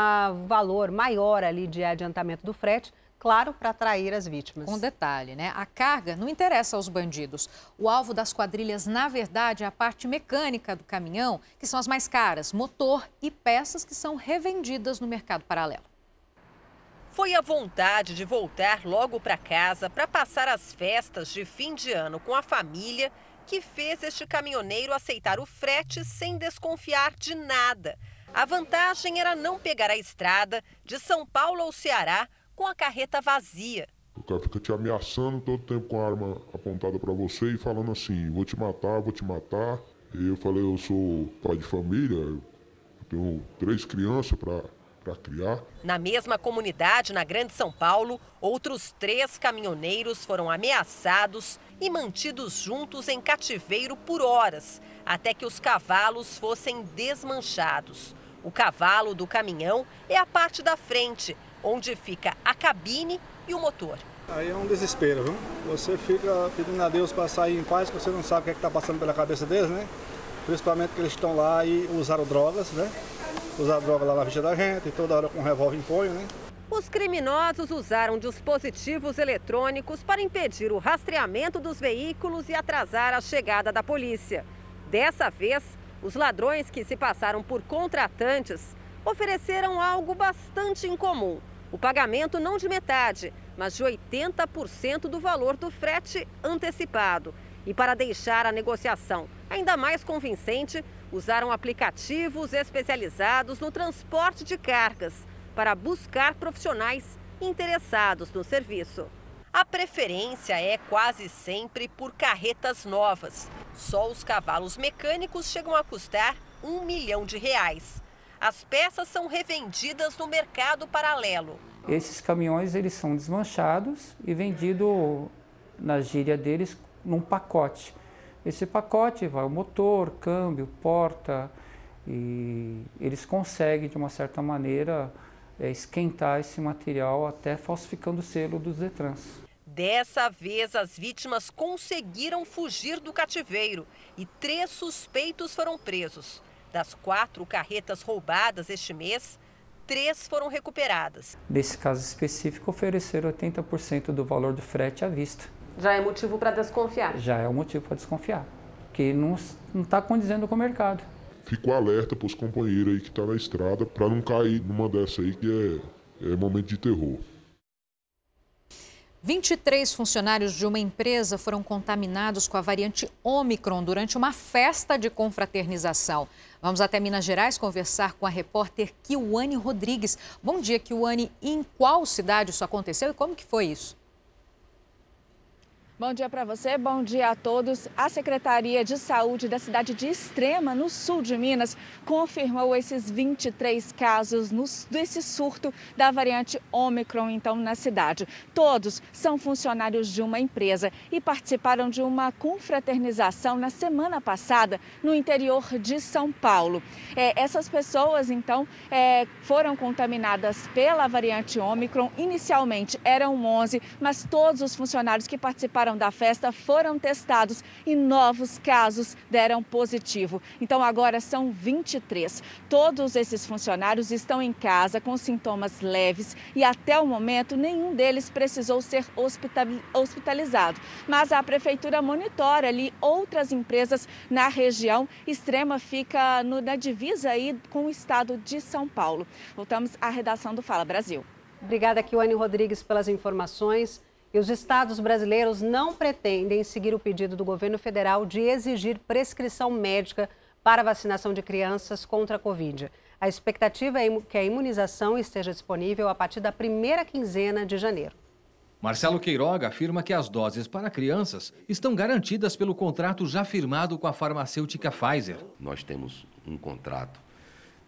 valor maior ali de adiantamento do frete, claro, para atrair as vítimas. Um detalhe, né? A carga não interessa aos bandidos. O alvo das quadrilhas, na verdade, é a parte mecânica do caminhão, que são as mais caras, motor e peças que são revendidas no mercado paralelo. Foi a vontade de voltar logo para casa para passar as festas de fim de ano com a família que fez este caminhoneiro aceitar o frete sem desconfiar de nada. A vantagem era não pegar a estrada de São Paulo ao Ceará com a carreta vazia. O cara fica te ameaçando todo tempo com a arma apontada para você e falando assim: vou te matar, vou te matar. E eu falei: eu sou pai de família, eu tenho três crianças para para criar. Na mesma comunidade, na Grande São Paulo, outros três caminhoneiros foram ameaçados e mantidos juntos em cativeiro por horas, até que os cavalos fossem desmanchados. O cavalo do caminhão é a parte da frente, onde fica a cabine e o motor. Aí é um desespero, viu? Você fica pedindo a Deus para sair em paz, porque você não sabe o que é está passando pela cabeça deles, né? Principalmente que eles estão lá e usaram drogas, né? Usaram droga lá na ficha da gente, e toda hora com revólver em punho, né? Os criminosos usaram dispositivos eletrônicos para impedir o rastreamento dos veículos e atrasar a chegada da polícia. Dessa vez, os ladrões que se passaram por contratantes ofereceram algo bastante incomum: o pagamento não de metade, mas de 80% do valor do frete antecipado. E para deixar a negociação ainda mais convincente, usaram aplicativos especializados no transporte de cargas para buscar profissionais interessados no serviço. A preferência é quase sempre por carretas novas. Só os cavalos mecânicos chegam a custar um milhão de reais. As peças são revendidas no mercado paralelo. Esses caminhões eles são desmanchados e vendidos na gíria deles num pacote. Esse pacote vai o motor, câmbio, porta e eles conseguem de uma certa maneira é, esquentar esse material até falsificando o selo dos Detrans. Dessa vez, as vítimas conseguiram fugir do cativeiro e três suspeitos foram presos. Das quatro carretas roubadas este mês, três foram recuperadas. Nesse caso específico, ofereceram 80% do valor do frete à vista. Já é motivo para desconfiar? Já é um motivo para desconfiar, porque não está condizendo com o mercado. Fico alerta para os companheiros aí que estão tá na estrada para não cair numa dessa aí que é, é momento de terror. 23 funcionários de uma empresa foram contaminados com a variante Omicron durante uma festa de confraternização. Vamos até Minas Gerais conversar com a repórter Kiwane Rodrigues. Bom dia, Kiwane. Em qual cidade isso aconteceu e como que foi isso? Bom dia para você, bom dia a todos. A Secretaria de Saúde da cidade de Extrema, no sul de Minas, confirmou esses 23 casos no, desse surto da variante Omicron, então, na cidade. Todos são funcionários de uma empresa e participaram de uma confraternização na semana passada no interior de São Paulo. É, essas pessoas, então, é, foram contaminadas pela variante Omicron. Inicialmente eram 11, mas todos os funcionários que participaram participaram da festa foram testados e novos casos deram positivo. Então agora são 23. Todos esses funcionários estão em casa com sintomas leves e até o momento nenhum deles precisou ser hospitalizado. Mas a prefeitura monitora ali outras empresas na região. Extrema fica no, na divisa aí com o estado de São Paulo. Voltamos à redação do Fala Brasil. Obrigada, Kiwane Rodrigues, pelas informações. E os estados brasileiros não pretendem seguir o pedido do governo federal de exigir prescrição médica para vacinação de crianças contra a Covid. A expectativa é que a imunização esteja disponível a partir da primeira quinzena de janeiro. Marcelo Queiroga afirma que as doses para crianças estão garantidas pelo contrato já firmado com a farmacêutica Pfizer. Nós temos um contrato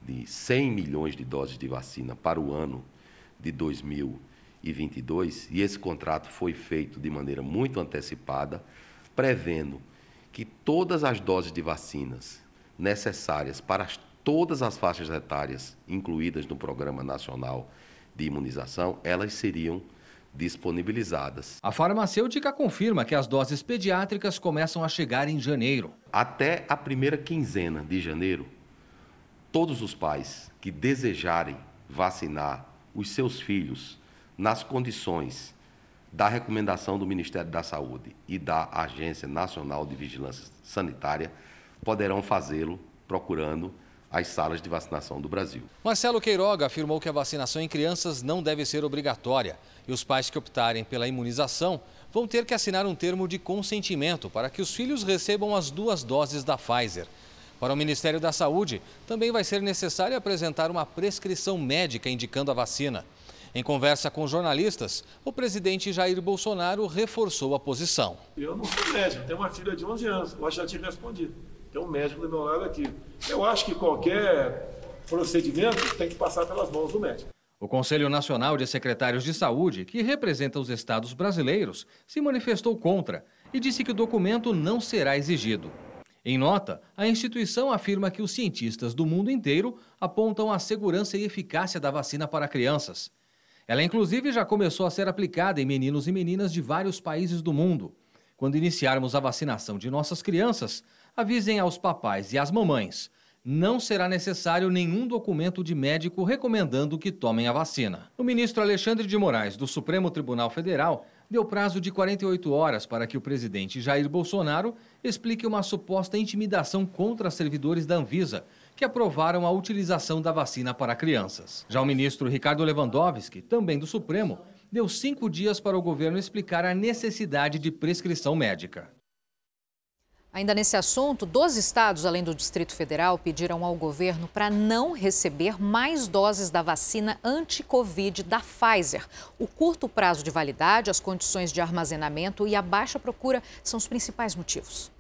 de 100 milhões de doses de vacina para o ano de 2022 e esse contrato foi feito de maneira muito antecipada, prevendo que todas as doses de vacinas necessárias para todas as faixas etárias incluídas no Programa Nacional de Imunização, elas seriam disponibilizadas. A farmacêutica confirma que as doses pediátricas começam a chegar em janeiro. Até a primeira quinzena de janeiro, todos os pais que desejarem vacinar os seus filhos nas condições da recomendação do Ministério da Saúde e da Agência Nacional de Vigilância Sanitária poderão fazê-lo procurando as salas de vacinação do Brasil. Marcelo Queiroga afirmou que a vacinação em crianças não deve ser obrigatória e os pais que optarem pela imunização vão ter que assinar um termo de consentimento para que os filhos recebam as duas doses da Pfizer. Para o Ministério da Saúde, também vai ser necessário apresentar uma prescrição médica indicando a vacina. Em conversa com jornalistas, o presidente Jair Bolsonaro reforçou a posição. Eu não sou médico, tenho uma filha de 11 anos, eu já tinha respondido. Tem um médico do meu lado aqui. Eu acho que qualquer procedimento tem que passar pelas mãos do médico. O Conselho Nacional de Secretários de Saúde, que representa os estados brasileiros, se manifestou contra e disse que o documento não será exigido. Em nota, a instituição afirma que os cientistas do mundo inteiro apontam a segurança e eficácia da vacina para crianças. Ela, inclusive, já começou a ser aplicada em meninos e meninas de vários países do mundo. Quando iniciarmos a vacinação de nossas crianças, avisem aos papais e às mamães. Não será necessário nenhum documento de médico recomendando que tomem a vacina. O ministro Alexandre de Moraes, do Supremo Tribunal Federal, deu prazo de 48 horas para que o presidente Jair Bolsonaro explique uma suposta intimidação contra servidores da Anvisa, que aprovaram a utilização da vacina para crianças. Já o ministro Ricardo Lewandowski, também do Supremo, deu cinco dias para o governo explicar a necessidade de prescrição médica. Ainda nesse assunto, 12 estados, além do Distrito Federal, pediram ao governo para não receber mais doses da vacina anti-Covid da Pfizer. O curto prazo de validade, as condições de armazenamento e a baixa procura são os principais motivos.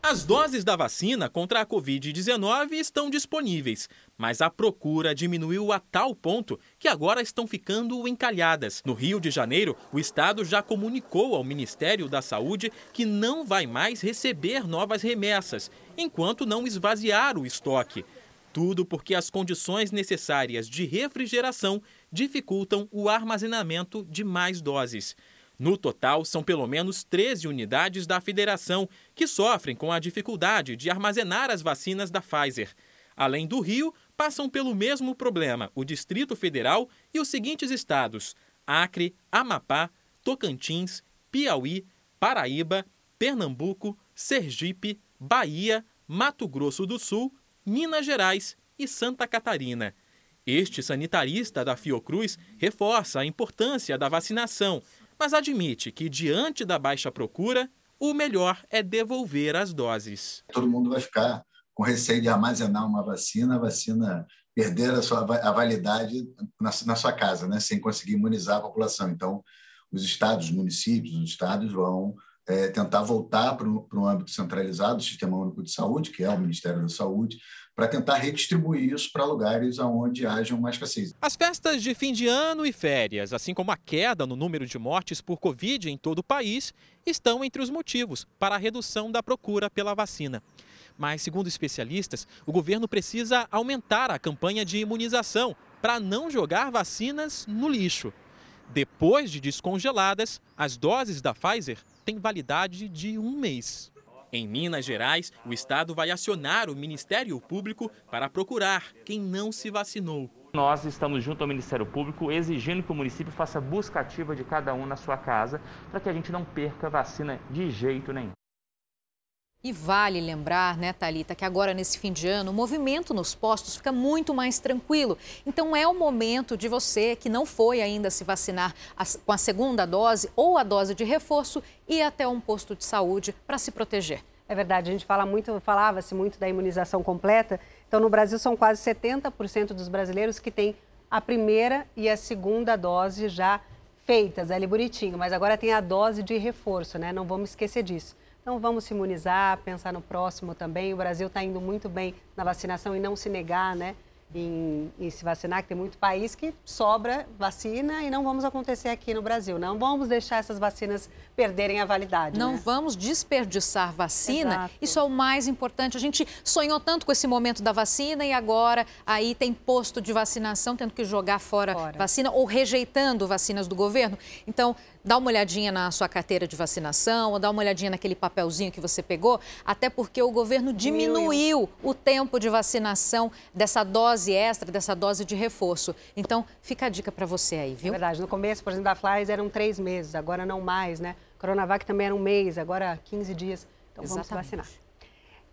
As doses da vacina contra a Covid-19 estão disponíveis, mas a procura diminuiu a tal ponto que agora estão ficando encalhadas. No Rio de Janeiro, o estado já comunicou ao Ministério da Saúde que não vai mais receber novas remessas, enquanto não esvaziar o estoque. Tudo porque as condições necessárias de refrigeração dificultam o armazenamento de mais doses. No total, são pelo menos 13 unidades da federação que sofrem com a dificuldade de armazenar as vacinas da Pfizer. Além do Rio, passam pelo mesmo problema o Distrito Federal e os seguintes estados: Acre, Amapá, Tocantins, Piauí, Paraíba, Pernambuco, Sergipe, Bahia, Mato Grosso do Sul, Minas Gerais e Santa Catarina. Este sanitarista da Fiocruz reforça a importância da vacinação mas admite que, diante da baixa procura, o melhor é devolver as doses. Todo mundo vai ficar com receio de armazenar uma vacina, a vacina perder a sua a validade na, na sua casa, né, sem conseguir imunizar a população. Então, os estados, os municípios, os estados vão é, tentar voltar para um âmbito centralizado do Sistema Único de Saúde, que é o Ministério da Saúde, para tentar redistribuir isso para lugares onde hajam mais escassez. As festas de fim de ano e férias, assim como a queda no número de mortes por Covid em todo o país, estão entre os motivos para a redução da procura pela vacina. Mas, segundo especialistas, o governo precisa aumentar a campanha de imunização para não jogar vacinas no lixo. Depois de descongeladas, as doses da Pfizer têm validade de um mês. Em Minas Gerais, o estado vai acionar o Ministério Público para procurar quem não se vacinou. Nós estamos junto ao Ministério Público exigindo que o município faça busca ativa de cada um na sua casa para que a gente não perca vacina de jeito nenhum. E vale lembrar, né, Talita, que agora nesse fim de ano o movimento nos postos fica muito mais tranquilo. Então é o momento de você que não foi ainda se vacinar com a segunda dose ou a dose de reforço ir até um posto de saúde para se proteger. É verdade, a gente fala muito, falava-se muito da imunização completa. Então no Brasil são quase 70% dos brasileiros que têm a primeira e a segunda dose já feitas, ali bonitinho, mas agora tem a dose de reforço, né? Não vamos esquecer disso. Então vamos se imunizar, pensar no próximo também. O Brasil está indo muito bem na vacinação e não se negar, né? em, em, se vacinar, que tem muito país que sobra vacina e não vamos acontecer aqui no Brasil. Não vamos deixar essas vacinas perderem a validade. Não né? vamos desperdiçar vacina. Exato. Isso é o mais importante. A gente sonhou tanto com esse momento da vacina e agora aí tem posto de vacinação tendo que jogar fora, fora. vacina ou rejeitando vacinas do governo. Então, dá uma olhadinha na sua carteira de vacinação, ou dá uma olhadinha naquele papelzinho que você pegou, até porque o governo diminuiu o tempo de vacinação dessa dose extra, dessa dose de reforço. Então, fica a dica para você aí, viu? É verdade. No começo, por exemplo, da Pfizer eram três meses, agora não mais, né? Coronavac também era um mês, agora 15 dias. Então, Exatamente. vamos vacinar.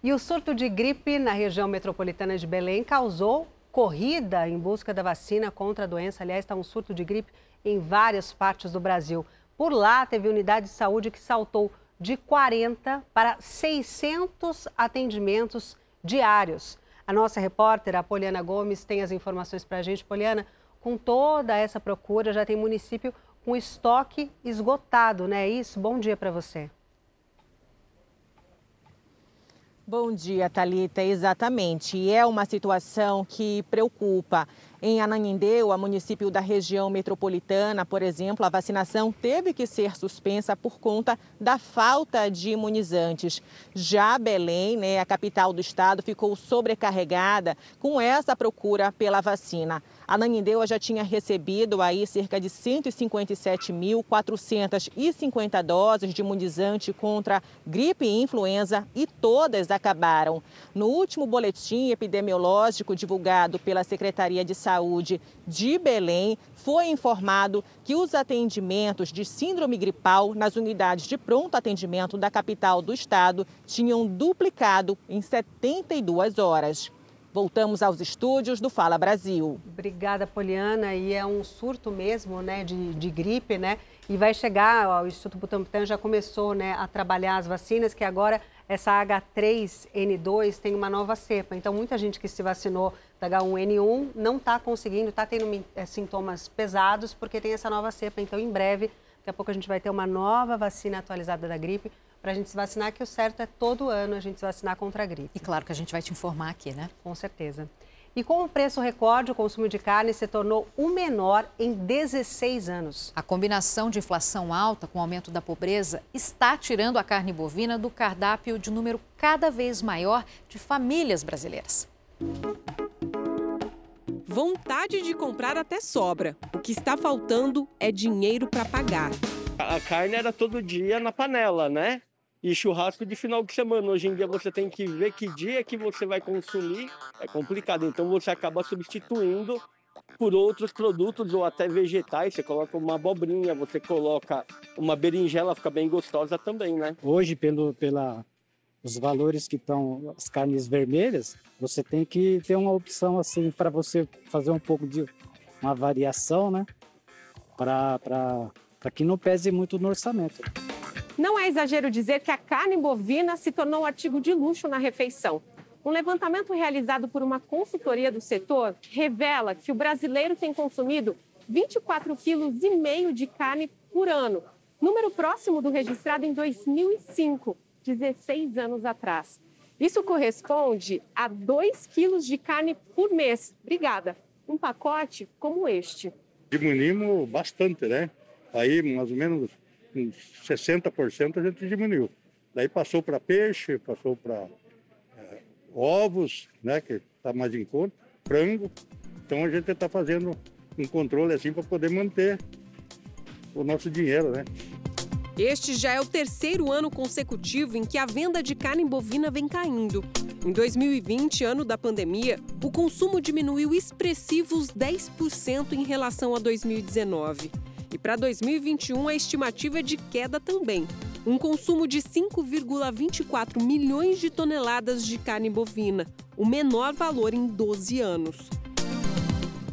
E o surto de gripe na região metropolitana de Belém causou corrida em busca da vacina contra a doença. Aliás, está um surto de gripe em várias partes do Brasil. Por lá, teve unidade de saúde que saltou de 40 para 600 atendimentos diários. A nossa repórter, a Poliana Gomes, tem as informações para a gente. Poliana, com toda essa procura, já tem município com estoque esgotado, não é isso? Bom dia para você. Bom dia, Talita. Exatamente. E é uma situação que preocupa. Em Ananindeua, município da região metropolitana, por exemplo, a vacinação teve que ser suspensa por conta da falta de imunizantes. Já Belém, né, a capital do estado, ficou sobrecarregada com essa procura pela vacina. A Nanindeua já tinha recebido aí cerca de 157.450 doses de imunizante contra gripe e influenza e todas acabaram. No último boletim epidemiológico divulgado pela Secretaria de Saúde de Belém, foi informado que os atendimentos de síndrome gripal nas unidades de pronto atendimento da capital do estado tinham duplicado em 72 horas. Voltamos aos estúdios do Fala Brasil. Obrigada, Poliana. E é um surto mesmo, né, de, de gripe, né? E vai chegar, ó, o Instituto Butantan já começou, né, a trabalhar as vacinas, que agora essa H3N2 tem uma nova cepa. Então, muita gente que se vacinou da H1N1 não está conseguindo, está tendo é, sintomas pesados porque tem essa nova cepa. Então, em breve, daqui a pouco a gente vai ter uma nova vacina atualizada da gripe para a gente se vacinar, que o certo é todo ano a gente se vacinar contra a gripe. E claro que a gente vai te informar aqui, né? Com certeza. E com o preço recorde, o consumo de carne se tornou o menor em 16 anos. A combinação de inflação alta com o aumento da pobreza está tirando a carne bovina do cardápio de número cada vez maior de famílias brasileiras. Vontade de comprar até sobra. O que está faltando é dinheiro para pagar. A carne era todo dia na panela, né? E churrasco de final de semana. Hoje em dia você tem que ver que dia que você vai consumir, é complicado. Então você acaba substituindo por outros produtos ou até vegetais. Você coloca uma abobrinha, você coloca uma berinjela, fica bem gostosa também, né? Hoje, pelo, pela, os valores que estão as carnes vermelhas, você tem que ter uma opção assim para você fazer um pouco de uma variação, né? Para que não pese muito no orçamento. Não é exagero dizer que a carne bovina se tornou um artigo de luxo na refeição. Um levantamento realizado por uma consultoria do setor revela que o brasileiro tem consumido 24,5 kg de carne por ano, número próximo do registrado em 2005, 16 anos atrás. Isso corresponde a 2 quilos de carne por mês. Obrigada. Um pacote como este. Diminuímos bastante, né? Aí, mais ou menos com 60% a gente diminuiu. Daí passou para peixe, passou para é, ovos, né, que está mais em conta, frango. Então a gente está fazendo um controle assim para poder manter o nosso dinheiro, né? Este já é o terceiro ano consecutivo em que a venda de carne bovina vem caindo. Em 2020, ano da pandemia, o consumo diminuiu expressivos 10% em relação a 2019. E para 2021, a estimativa é de queda também. Um consumo de 5,24 milhões de toneladas de carne bovina, o menor valor em 12 anos.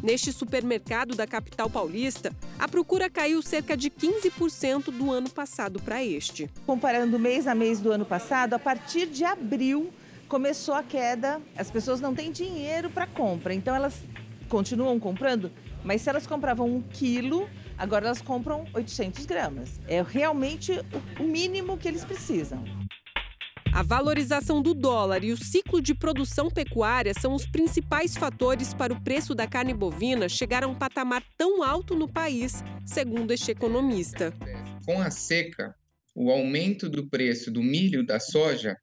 Neste supermercado da capital paulista, a procura caiu cerca de 15% do ano passado para este. Comparando mês a mês do ano passado, a partir de abril começou a queda. As pessoas não têm dinheiro para compra, então elas continuam comprando, mas se elas compravam um quilo, agora elas compram 800 gramas. É realmente o mínimo que eles precisam. A valorização do dólar e o ciclo de produção pecuária são os principais fatores para o preço da carne bovina chegar a um patamar tão alto no país, segundo este economista. Com a seca, o aumento do preço do milho e da soja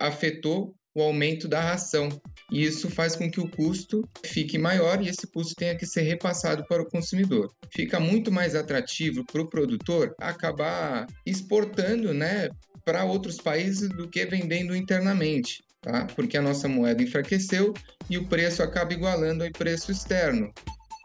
afetou o aumento da ração. E isso faz com que o custo fique maior e esse custo tenha que ser repassado para o consumidor. Fica muito mais atrativo para o produtor acabar exportando né, para outros países do que vendendo internamente, tá? Porque a nossa moeda enfraqueceu e o preço acaba igualando ao preço externo.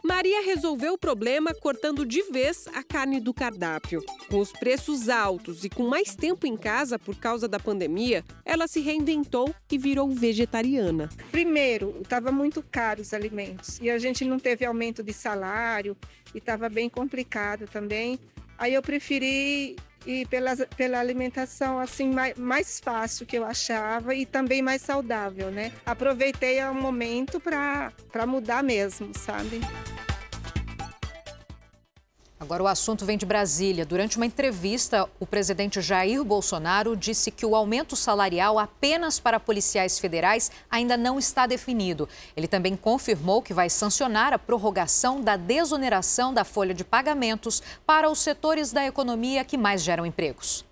Maria resolveu o problema cortando de vez a carne do cardápio. Com os preços altos e com mais tempo em casa por causa da pandemia, ela se reinventou e virou vegetariana. Primeiro, estava muito caro os alimentos e a gente não teve aumento de salário e estava bem complicado também. Aí eu preferi e pela, pela alimentação assim mais, mais fácil que eu achava e também mais saudável, né? Aproveitei o momento para mudar mesmo, sabe? Agora o assunto vem de Brasília. Durante uma entrevista, o presidente Jair Bolsonaro disse que o aumento salarial apenas para policiais federais ainda não está definido. Ele também confirmou que vai sancionar a prorrogação da desoneração da folha de pagamentos para os setores da economia que mais geram empregos.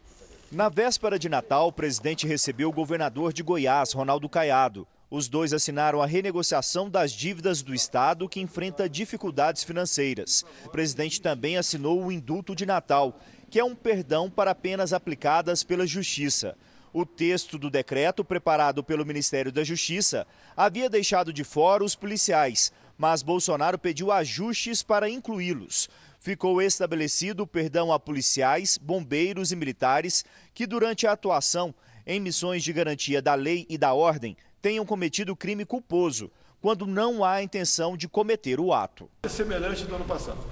Na véspera de Natal, o presidente recebeu o governador de Goiás, Ronaldo Caiado. Os dois assinaram a renegociação das dívidas do Estado que enfrenta dificuldades financeiras. O presidente também assinou o indulto de Natal, que é um perdão para penas aplicadas pela Justiça. O texto do decreto, preparado pelo Ministério da Justiça, havia deixado de fora os policiais, mas Bolsonaro pediu ajustes para incluí-los. Ficou estabelecido o perdão a policiais, bombeiros e militares que, durante a atuação em missões de garantia da lei e da ordem, tenham cometido crime culposo, quando não há intenção de cometer o ato. É semelhante do ano passado.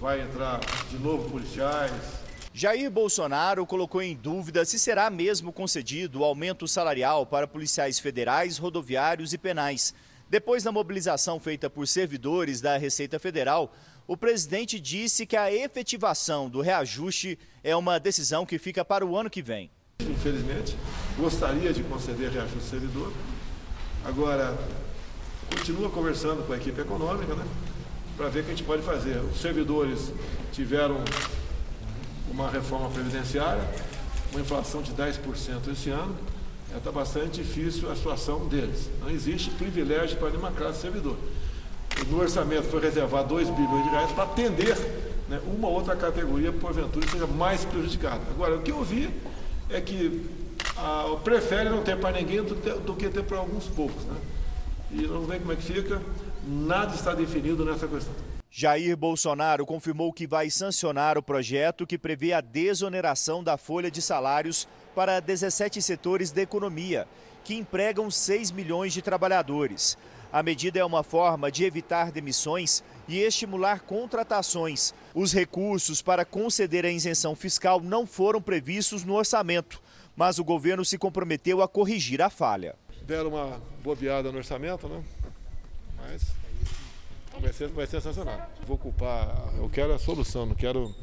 Vai entrar de novo policiais. Jair Bolsonaro colocou em dúvida se será mesmo concedido o aumento salarial para policiais federais, rodoviários e penais. Depois da mobilização feita por servidores da Receita Federal, o presidente disse que a efetivação do reajuste é uma decisão que fica para o ano que vem. Infelizmente, gostaria de conceder reajuste servidor. Agora, continua conversando com a equipe econômica, né? Para ver o que a gente pode fazer. Os servidores tiveram uma reforma previdenciária, uma inflação de 10% esse ano. Está bastante difícil a situação deles. Não existe privilégio para nenhuma classe servidor. No orçamento foi reservado 2 bilhões de reais para atender né, uma outra categoria, porventura, seja mais prejudicada. Agora, o que eu vi é que ah, prefere não ter para ninguém do, do, que ter para alguns poucos. Né? E vamos ver como é que fica. Nada está definido nessa questão. Jair Bolsonaro confirmou que vai sancionar o projeto que prevê a desoneração da folha de salários para 17 setores da economia, que empregam 6 milhões de trabalhadores. A medida é uma forma de evitar demissões e estimular contratações. Os recursos para conceder a isenção fiscal não foram previstos no orçamento, mas o governo se comprometeu a corrigir a falha. Deram uma bobeada no orçamento, né? Mas vai ser, vai ser sancionado. Vou culpar, eu quero a solução, não quero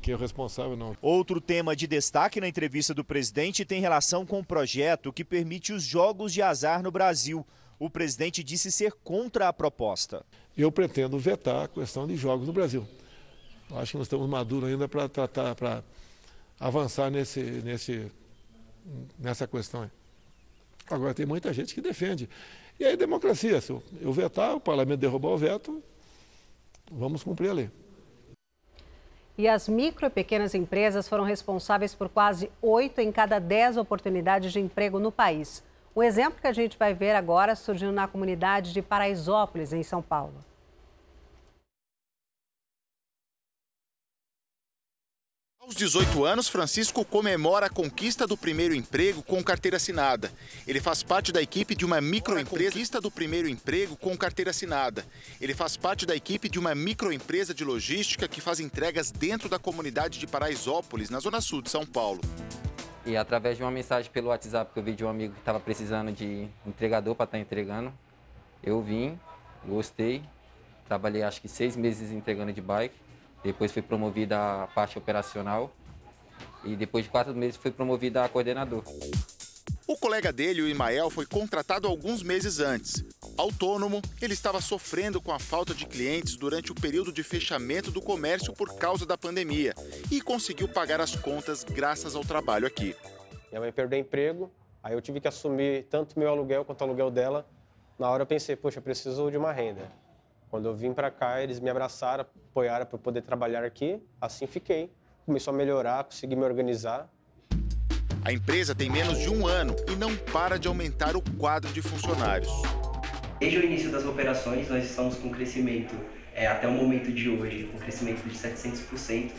que é o responsável não. Outro tema de destaque na entrevista do presidente tem relação com o projeto que permite os jogos de azar no Brasil. O presidente disse ser contra a proposta. Eu pretendo vetar a questão de jogos no Brasil. Acho que nós estamos maduros ainda para tratar, para avançar nesse, nesse, nessa questão. Agora tem muita gente que defende. E aí democracia, se eu vetar, o parlamento derrubar o veto, vamos cumprir a lei. E as micro e pequenas empresas foram responsáveis por quase 8 em cada 10 oportunidades de emprego no país. O exemplo que a gente vai ver agora surgiu na comunidade de Paraisópolis, em São Paulo. Aos 18 anos, Francisco comemora a conquista do primeiro emprego com carteira assinada. Ele faz parte da equipe de uma microempresa. Conquista do primeiro emprego com carteira assinada. Ele faz parte da equipe de uma microempresa de logística que faz entregas dentro da comunidade de Paraisópolis, na zona sul de São Paulo. E através de uma mensagem pelo WhatsApp que eu vi de um amigo que estava precisando de entregador para estar tá entregando, eu vim, gostei, trabalhei acho que seis meses entregando de bike depois fui promovida a parte operacional e depois de quatro meses fui promovida a coordenador. O colega dele, o Imael, foi contratado alguns meses antes. Autônomo, ele estava sofrendo com a falta de clientes durante o período de fechamento do comércio por causa da pandemia e conseguiu pagar as contas graças ao trabalho aqui. Minha mãe perdeu emprego, aí eu tive que assumir tanto meu aluguel quanto o aluguel dela. Na hora eu pensei, poxa, preciso de uma renda. Quando eu vim para cá, eles me abraçaram, apoiaram para eu poder trabalhar aqui. Assim fiquei. Começou a melhorar, consegui me organizar. A empresa tem menos de um ano e não para de aumentar o quadro de funcionários. Desde o início das operações, nós estamos com crescimento, é, até o momento de hoje, com crescimento de 700%.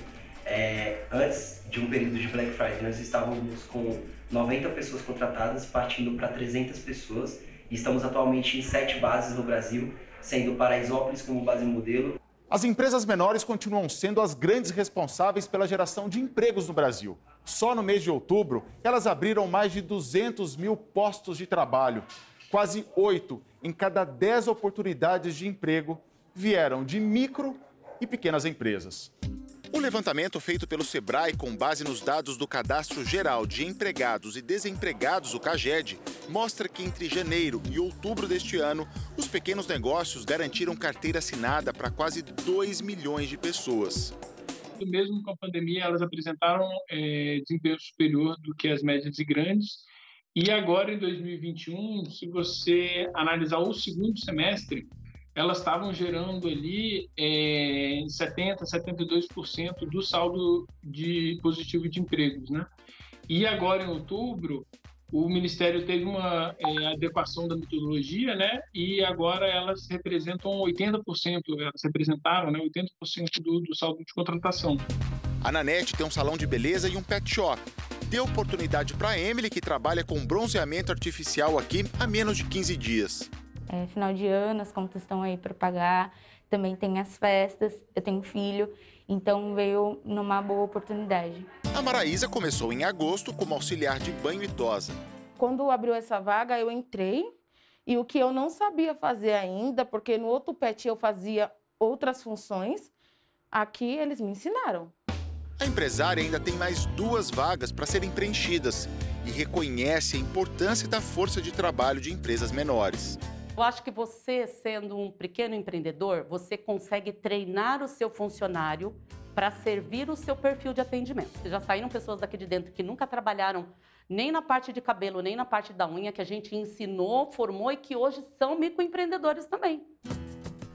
É, antes de um período de Black Friday, nós estávamos com 90 pessoas contratadas, partindo para 300 pessoas. E estamos atualmente em sete bases no Brasil sendo Paraisópolis como base modelo. As empresas menores continuam sendo as grandes responsáveis pela geração de empregos no Brasil. Só no mês de outubro, elas abriram mais de 200 mil postos de trabalho. Quase oito em cada dez oportunidades de emprego vieram de micro e pequenas empresas. O levantamento feito pelo Sebrae com base nos dados do Cadastro Geral de Empregados e Desempregados, o CAGED, mostra que entre janeiro e outubro deste ano, os pequenos negócios garantiram carteira assinada para quase 2 milhões de pessoas. Mesmo com a pandemia, elas apresentaram é, desempenho superior do que as médias e grandes. E agora, em 2021, se você analisar o segundo semestre, elas estavam gerando ali é, 70%, 72% do saldo de positivo de empregos, né? E agora, em outubro, o Ministério teve uma é, adequação da metodologia, né? E agora elas representam 80%, elas representaram né, 80% do, do saldo de contratação. A Nanete tem um salão de beleza e um pet shop. Deu oportunidade para Emily, que trabalha com bronzeamento artificial aqui há menos de 15 dias é, final de ano, as contas estão aí para pagar, também tem as festas, eu tenho um filho, então veio numa boa oportunidade. A Maraísa começou em agosto como auxiliar de banho e tosa. Quando abriu essa vaga, eu entrei e o que eu não sabia fazer ainda, porque no outro pet eu fazia outras funções, aqui eles me ensinaram. A empresária ainda tem mais duas vagas para serem preenchidas e reconhece a importância da força de trabalho de empresas menores. Eu acho que você, sendo um pequeno empreendedor, você consegue treinar o seu funcionário para servir o seu perfil de atendimento. Já saíram pessoas daqui de dentro que nunca trabalharam nem na parte de cabelo, nem na parte da unha, que a gente ensinou, formou e que hoje são microempreendedores também.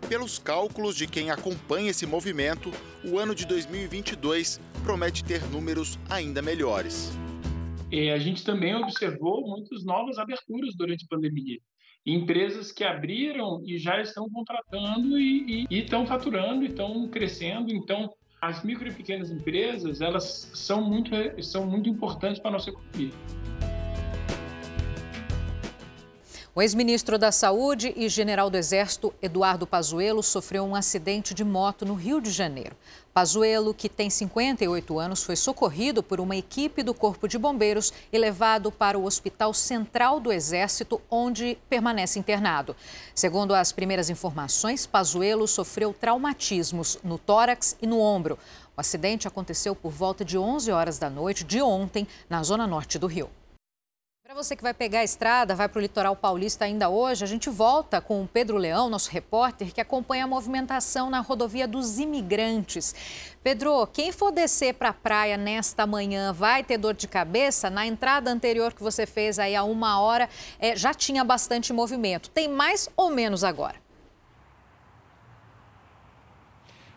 Pelos cálculos de quem acompanha esse movimento, o ano de 2022 promete ter números ainda melhores. E a gente também observou muitas novas aberturas durante a pandemia empresas que abriram e já estão contratando e, estão faturando, estão crescendo. Então, as micro e pequenas empresas, elas são muito, são muito importantes para a nossa economia. O ex-ministro da Saúde e general do Exército, Eduardo Pazuello, sofreu um acidente de moto no Rio de Janeiro. Pazuello, que tem 58 anos, foi socorrido por uma equipe do Corpo de Bombeiros e levado para o Hospital Central do Exército, onde permanece internado. Segundo as primeiras informações, Pazuello sofreu traumatismos no tórax e no ombro. O acidente aconteceu por volta de 11 horas da noite de ontem, na zona norte do Rio. Para você que vai pegar a estrada, vai para o litoral paulista ainda hoje, a gente volta com o Pedro Leão, nosso repórter, que acompanha a movimentação na rodovia dos imigrantes. Pedro, quem for descer para a praia nesta manhã vai ter dor de cabeça? Na entrada anterior que você fez aí há uma hora, é, já tinha bastante movimento. Tem mais ou menos agora?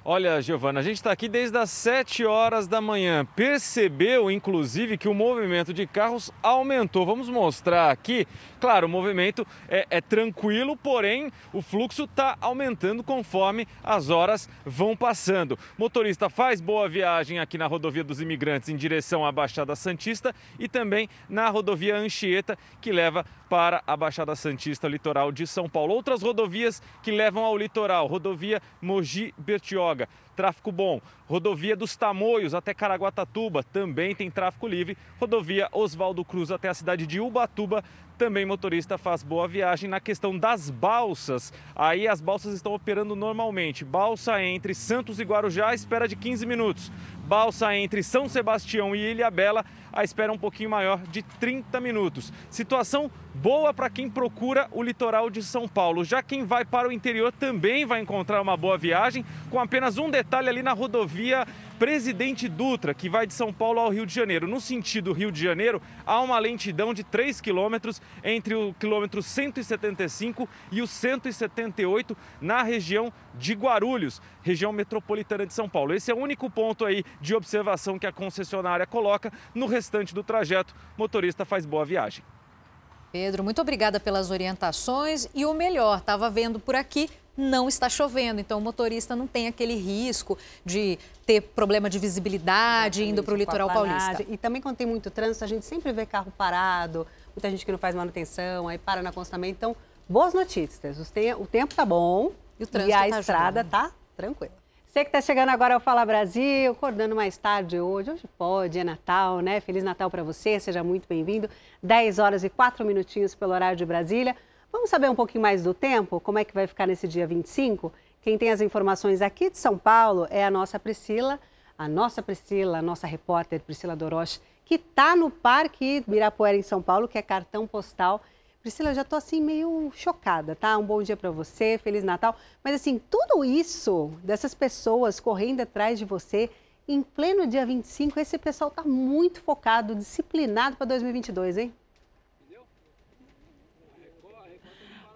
Olha, Giovana, a gente está aqui desde as 7 horas da manhã. Percebeu, inclusive, que o movimento de carros aumentou. Vamos mostrar aqui. Claro, o movimento é, é tranquilo, porém o fluxo está aumentando conforme as horas vão passando. Motorista faz boa viagem aqui na rodovia dos imigrantes em direção à Baixada Santista e também na rodovia Anchieta, que leva para a Baixada Santista, litoral de São Paulo. Outras rodovias que levam ao litoral, rodovia Mogi Bertioga, tráfego bom. Rodovia dos Tamoios até Caraguatatuba também tem tráfego livre. Rodovia Oswaldo Cruz até a cidade de Ubatuba também motorista faz boa viagem. Na questão das balsas, aí as balsas estão operando normalmente. Balsa entre Santos e Guarujá, espera de 15 minutos. Balsa entre São Sebastião e Ilha Bela, a espera um pouquinho maior de 30 minutos. Situação boa para quem procura o litoral de São Paulo. Já quem vai para o interior também vai encontrar uma boa viagem, com apenas um detalhe ali na rodovia Presidente Dutra, que vai de São Paulo ao Rio de Janeiro. No sentido Rio de Janeiro, há uma lentidão de 3 quilômetros entre o quilômetro 175 e o 178 na região de Guarulhos, região metropolitana de São Paulo. Esse é o único ponto aí de observação que a concessionária coloca. No restante do trajeto, o motorista faz boa viagem. Pedro, muito obrigada pelas orientações e o melhor, estava vendo por aqui não está chovendo, então o motorista não tem aquele risco de ter problema de visibilidade Exatamente, indo para o litoral paulista. E também quando tem muito trânsito, a gente sempre vê carro parado, muita gente que não faz manutenção, aí para no acostamento. Então, boas notícias. O tempo está bom e, o trânsito e a tá estrada está tranquila. Você que está chegando agora ao Fala Brasil, acordando mais tarde hoje, hoje pode, é Natal, né? Feliz Natal para você, seja muito bem-vindo. 10 horas e 4 minutinhos pelo horário de Brasília. Vamos saber um pouquinho mais do tempo? Como é que vai ficar nesse dia 25? Quem tem as informações aqui de São Paulo é a nossa Priscila, a nossa Priscila, a nossa repórter Priscila Doroche, que está no Parque Mirapuera em São Paulo, que é cartão postal. Priscila, já estou assim meio chocada, tá? Um bom dia para você, Feliz Natal. Mas assim, tudo isso, dessas pessoas correndo atrás de você, em pleno dia 25, esse pessoal está muito focado, disciplinado para 2022, hein?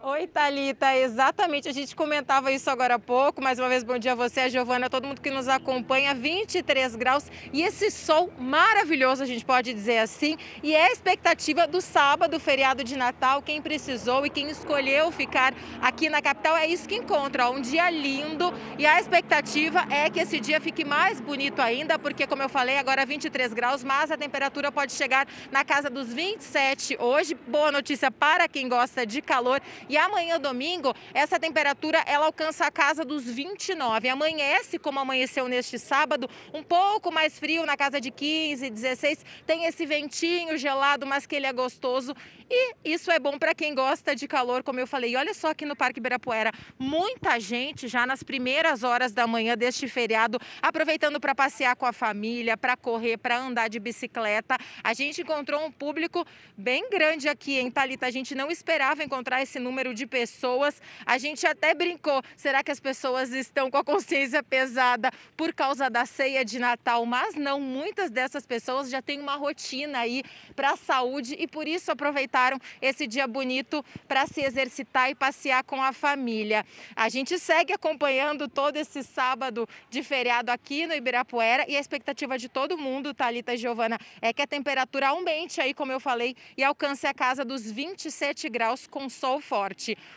Oi, Thalita, exatamente. A gente comentava isso agora há pouco. Mais uma vez, bom dia a você, a Giovana, todo mundo que nos acompanha. 23 graus e esse sol maravilhoso, a gente pode dizer assim. E é a expectativa do sábado, feriado de Natal. Quem precisou e quem escolheu ficar aqui na capital é isso que encontra. Um dia lindo e a expectativa é que esse dia fique mais bonito ainda, porque, como eu falei, agora 23 graus, mas a temperatura pode chegar na casa dos 27 hoje. Boa notícia para quem gosta de calor e amanhã, domingo, essa temperatura ela alcança a casa dos 29. Amanhece, como amanheceu neste sábado, um pouco mais frio, na casa de 15, 16. Tem esse ventinho gelado, mas que ele é gostoso. E isso é bom para quem gosta de calor, como eu falei. E olha só aqui no Parque Ibirapuera, muita gente já nas primeiras horas da manhã deste feriado, aproveitando para passear com a família, para correr, para andar de bicicleta. A gente encontrou um público bem grande aqui em Talita. A gente não esperava encontrar esse número de pessoas. A gente até brincou, será que as pessoas estão com a consciência pesada por causa da ceia de Natal? Mas não, muitas dessas pessoas já têm uma rotina aí para a saúde e por isso aproveitar aproveitaram esse dia bonito para se exercitar e passear com a família. A gente segue acompanhando todo esse sábado de feriado aqui no Ibirapuera e a expectativa de todo mundo, Thalita e Giovana, é que a temperatura aumente aí, como eu falei, e alcance a casa dos 27 graus com sol forte.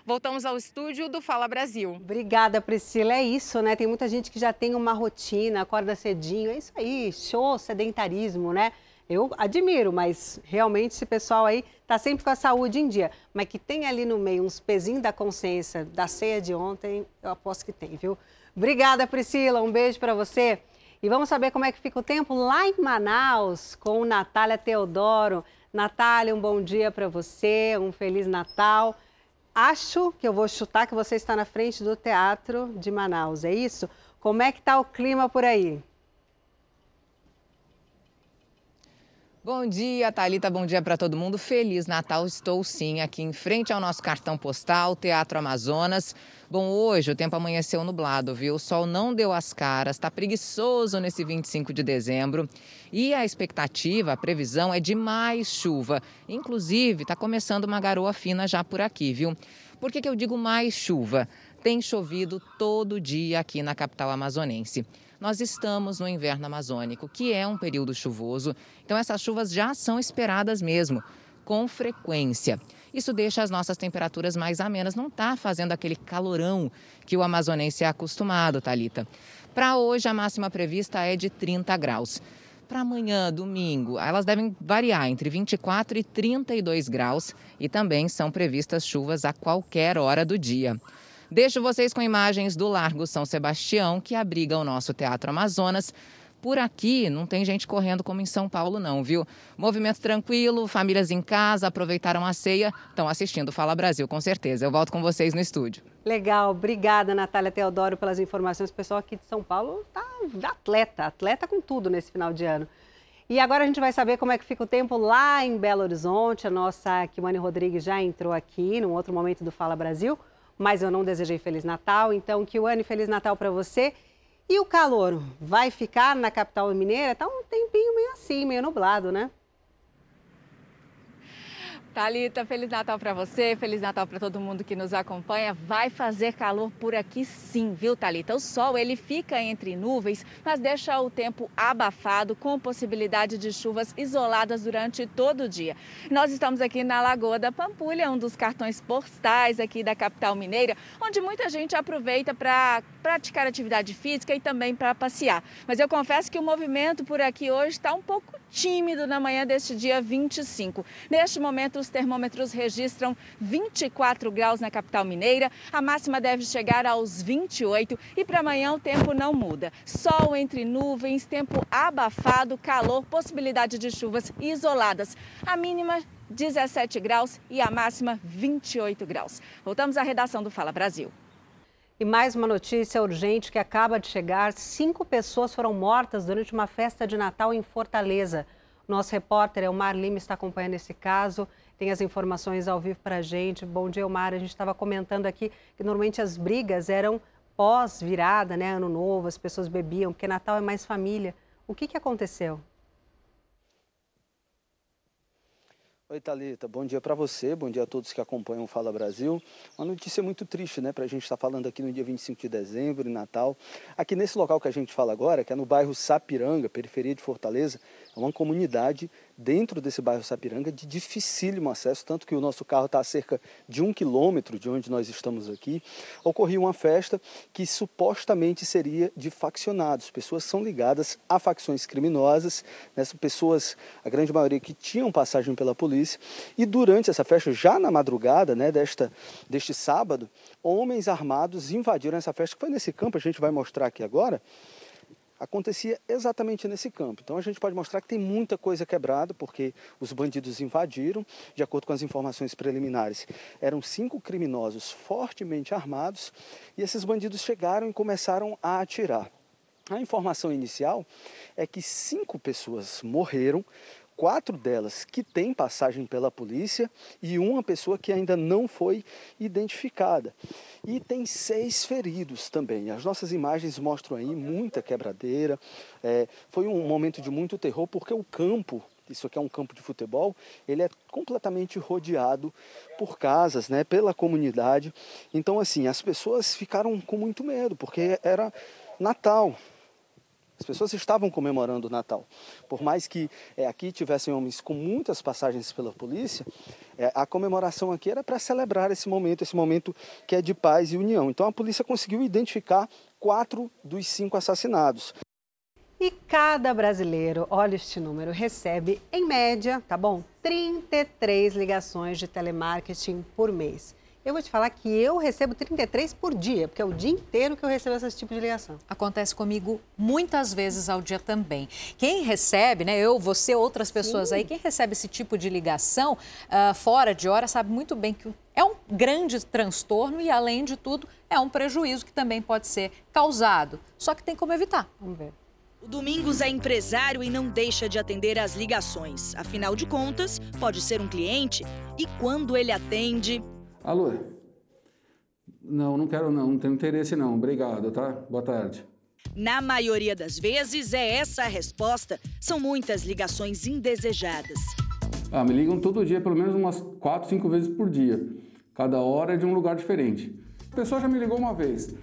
Voltamos ao estúdio do Fala Brasil. Obrigada, Priscila. É isso, né? Tem muita gente que já tem uma rotina, acorda cedinho. É isso aí, show, sedentarismo, né? Eu admiro, mas realmente esse pessoal aí está sempre com a saúde em dia. Mas que tem ali no meio uns pezinhos da consciência da ceia de ontem, eu aposto que tem, viu? Obrigada, Priscila. Um beijo para você. E vamos saber como é que fica o tempo lá em Manaus com Natália Teodoro. Natália, um bom dia para você, um feliz Natal. Acho que eu vou chutar que você está na frente do Teatro de Manaus, é isso? Como é que está o clima por aí? Bom dia, Thalita. Bom dia para todo mundo. Feliz Natal. Estou sim aqui em frente ao nosso cartão postal, Teatro Amazonas. Bom, hoje o tempo amanheceu nublado, viu? O sol não deu as caras, está preguiçoso nesse 25 de dezembro. E a expectativa, a previsão é de mais chuva. Inclusive, está começando uma garoa fina já por aqui, viu? Por que, que eu digo mais chuva? Tem chovido todo dia aqui na capital amazonense. Nós estamos no inverno amazônico, que é um período chuvoso, então essas chuvas já são esperadas mesmo, com frequência. Isso deixa as nossas temperaturas mais amenas, não está fazendo aquele calorão que o amazonense é acostumado, Talita. Para hoje, a máxima prevista é de 30 graus. Para amanhã, domingo, elas devem variar entre 24 e 32 graus e também são previstas chuvas a qualquer hora do dia. Deixo vocês com imagens do Largo São Sebastião, que abriga o nosso Teatro Amazonas. Por aqui não tem gente correndo como em São Paulo, não, viu? Movimento tranquilo, famílias em casa, aproveitaram a ceia, estão assistindo Fala Brasil, com certeza. Eu volto com vocês no estúdio. Legal, obrigada, Natália Teodoro, pelas informações. O pessoal aqui de São Paulo tá atleta, atleta com tudo nesse final de ano. E agora a gente vai saber como é que fica o tempo lá em Belo Horizonte. A nossa Kimane Rodrigues já entrou aqui num outro momento do Fala Brasil, mas eu não desejei Feliz Natal. Então, Kiwane, Feliz Natal para você. E o calor vai ficar na capital mineira? Tá um tempinho meio assim, meio nublado, né? Talita, Feliz Natal para você, Feliz Natal para todo mundo que nos acompanha. Vai fazer calor por aqui sim, viu, Talita? O sol ele fica entre nuvens, mas deixa o tempo abafado com possibilidade de chuvas isoladas durante todo o dia. Nós estamos aqui na Lagoa da Pampulha, um dos cartões postais aqui da capital mineira, onde muita gente aproveita para praticar atividade física e também para passear. Mas eu confesso que o movimento por aqui hoje está um pouco tímido na manhã deste dia 25. Neste momento, os termômetros registram 24 graus na capital mineira. A máxima deve chegar aos 28 e para amanhã o tempo não muda. Sol entre nuvens, tempo abafado, calor, possibilidade de chuvas isoladas. A mínima 17 graus e a máxima 28 graus. Voltamos à redação do Fala Brasil. E mais uma notícia urgente que acaba de chegar: cinco pessoas foram mortas durante uma festa de Natal em Fortaleza. Nosso repórter Elmar Lima está acompanhando esse caso, tem as informações ao vivo para a gente. Bom dia, Elmar. A gente estava comentando aqui que normalmente as brigas eram pós-virada, né? Ano novo, as pessoas bebiam, porque Natal é mais família. O que, que aconteceu? Oi, Thalita. Bom dia para você, bom dia a todos que acompanham o Fala Brasil. Uma notícia muito triste, né, para a gente estar tá falando aqui no dia 25 de dezembro, em Natal. Aqui nesse local que a gente fala agora, que é no bairro Sapiranga, periferia de Fortaleza, é uma comunidade dentro desse bairro Sapiranga de dificílimo acesso, tanto que o nosso carro está a cerca de um quilômetro de onde nós estamos aqui. Ocorreu uma festa que supostamente seria de faccionados, pessoas são ligadas a facções criminosas, nessas pessoas, a grande maioria que tinham passagem pela polícia, e durante essa festa, já na madrugada né, desta, deste sábado, homens armados invadiram essa festa, que foi nesse campo, a gente vai mostrar aqui agora, acontecia exatamente nesse campo. Então a gente pode mostrar que tem muita coisa quebrada, porque os bandidos invadiram, de acordo com as informações preliminares. Eram cinco criminosos fortemente armados e esses bandidos chegaram e começaram a atirar. A informação inicial é que cinco pessoas morreram, quatro delas que têm passagem pela polícia e uma pessoa que ainda não foi identificada. E tem seis feridos também. As nossas imagens mostram aí muita quebradeira. É, foi um momento de muito terror porque o campo isso aqui é um campo de futebol, ele é completamente rodeado por casas, né, pela comunidade. Então, assim, as pessoas ficaram com muito medo, porque era Natal, as pessoas estavam comemorando o Natal. Por mais que é, aqui tivessem homens com muitas passagens pela polícia, é, a comemoração aqui era para celebrar esse momento, esse momento que é de paz e união. Então a polícia conseguiu identificar quatro dos cinco assassinados. E cada brasileiro, olha este número, recebe, em média, tá bom? 33 ligações de telemarketing por mês. Eu vou te falar que eu recebo 33 por dia, porque é o dia inteiro que eu recebo esse tipo de ligação. Acontece comigo muitas vezes ao dia também. Quem recebe, né, eu, você, outras pessoas Sim. aí, quem recebe esse tipo de ligação uh, fora de hora sabe muito bem que é um grande transtorno e, além de tudo, é um prejuízo que também pode ser causado. Só que tem como evitar. Vamos ver. O Domingos é empresário e não deixa de atender às ligações. Afinal de contas, pode ser um cliente e quando ele atende, Alô? Não, não quero não, não tenho interesse não. Obrigado, tá? Boa tarde. Na maioria das vezes é essa a resposta. São muitas ligações indesejadas. Ah, me ligam todo dia, pelo menos umas quatro, cinco vezes por dia. Cada hora é de um lugar diferente. A pessoa já me ligou uma vez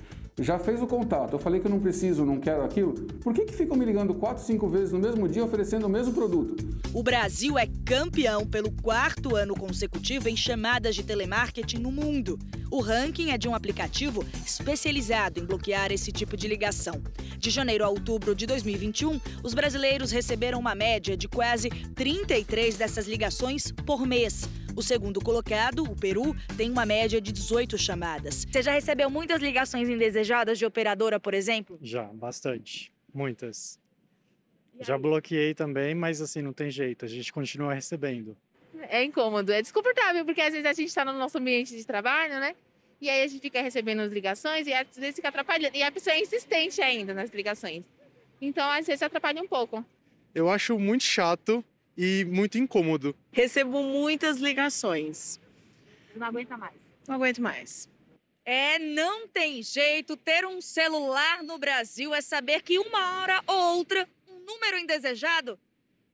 já fez o contato, eu falei que eu não preciso, não quero aquilo, por que, que ficam me ligando quatro, cinco vezes no mesmo dia oferecendo o mesmo produto? O Brasil é campeão pelo quarto ano consecutivo em chamadas de telemarketing no mundo. O ranking é de um aplicativo especializado em bloquear esse tipo de ligação. De janeiro a outubro de 2021, os brasileiros receberam uma média de quase 33 dessas ligações por mês. O segundo colocado, o Peru, tem uma média de 18 chamadas. Você já recebeu muitas ligações indesejadas de operadora, por exemplo? Já, bastante. Muitas. Já bloqueei também, mas assim, não tem jeito, a gente continua recebendo. É incômodo, é desconfortável, porque às vezes a gente está no nosso ambiente de trabalho, né? E aí a gente fica recebendo as ligações e às vezes fica atrapalhando. E a pessoa é insistente ainda nas ligações. Então, às vezes, atrapalha um pouco. Eu acho muito chato e muito incômodo. Recebo muitas ligações. Não aguenta mais. Não aguento mais. É, não tem jeito. Ter um celular no Brasil é saber que uma hora ou outra, um número indesejado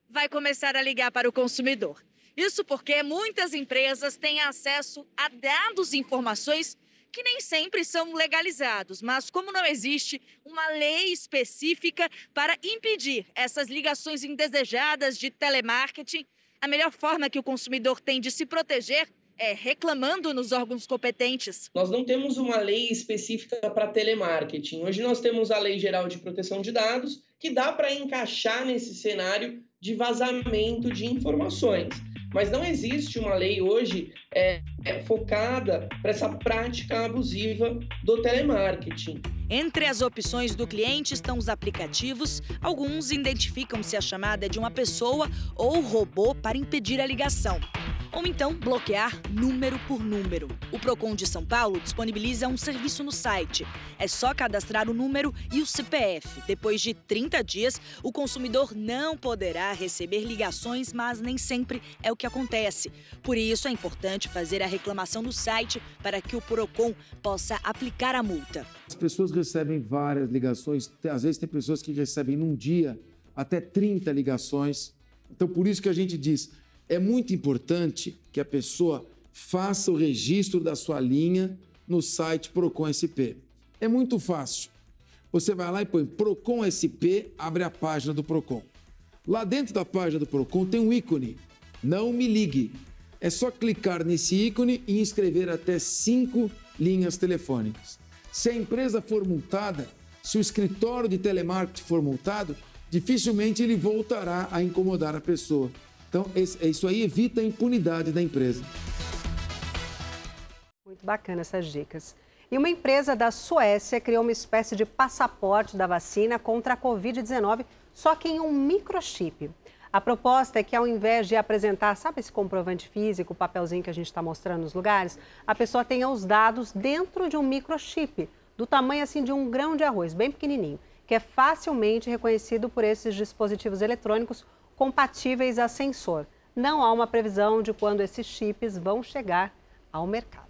vai começar a ligar para o consumidor. Isso porque muitas empresas têm acesso a dados e informações que nem sempre são legalizados, mas como não existe uma lei específica para impedir essas ligações indesejadas de telemarketing, a melhor forma que o consumidor tem de se proteger é reclamando nos órgãos competentes. Nós não temos uma lei específica para telemarketing. Hoje nós temos a Lei Geral de Proteção de Dados, que dá para encaixar nesse cenário de vazamento de informações mas não existe uma lei hoje é, é focada para essa prática abusiva do telemarketing. Entre as opções do cliente estão os aplicativos. Alguns identificam se a chamada é de uma pessoa ou robô para impedir a ligação ou então bloquear número por número. O Procon de São Paulo disponibiliza um serviço no site. É só cadastrar o número e o CPF. Depois de 30 dias, o consumidor não poderá receber ligações, mas nem sempre é o que acontece. Por isso é importante fazer a reclamação no site para que o Procon possa aplicar a multa. As pessoas recebem várias ligações, às vezes tem pessoas que recebem num dia até 30 ligações. Então por isso que a gente diz, é muito importante que a pessoa faça o registro da sua linha no site Procon SP. É muito fácil. Você vai lá e põe Procon SP, abre a página do Procon. Lá dentro da página do Procon tem um ícone. Não me ligue. É só clicar nesse ícone e inscrever até cinco linhas telefônicas. Se a empresa for multada, se o escritório de telemarketing for multado, dificilmente ele voltará a incomodar a pessoa. Então, isso aí evita a impunidade da empresa. Muito bacana essas dicas. E uma empresa da Suécia criou uma espécie de passaporte da vacina contra a Covid-19, só que em um microchip. A proposta é que ao invés de apresentar, sabe esse comprovante físico, o papelzinho que a gente está mostrando nos lugares, a pessoa tenha os dados dentro de um microchip, do tamanho assim de um grão de arroz, bem pequenininho, que é facilmente reconhecido por esses dispositivos eletrônicos compatíveis a sensor. Não há uma previsão de quando esses chips vão chegar ao mercado.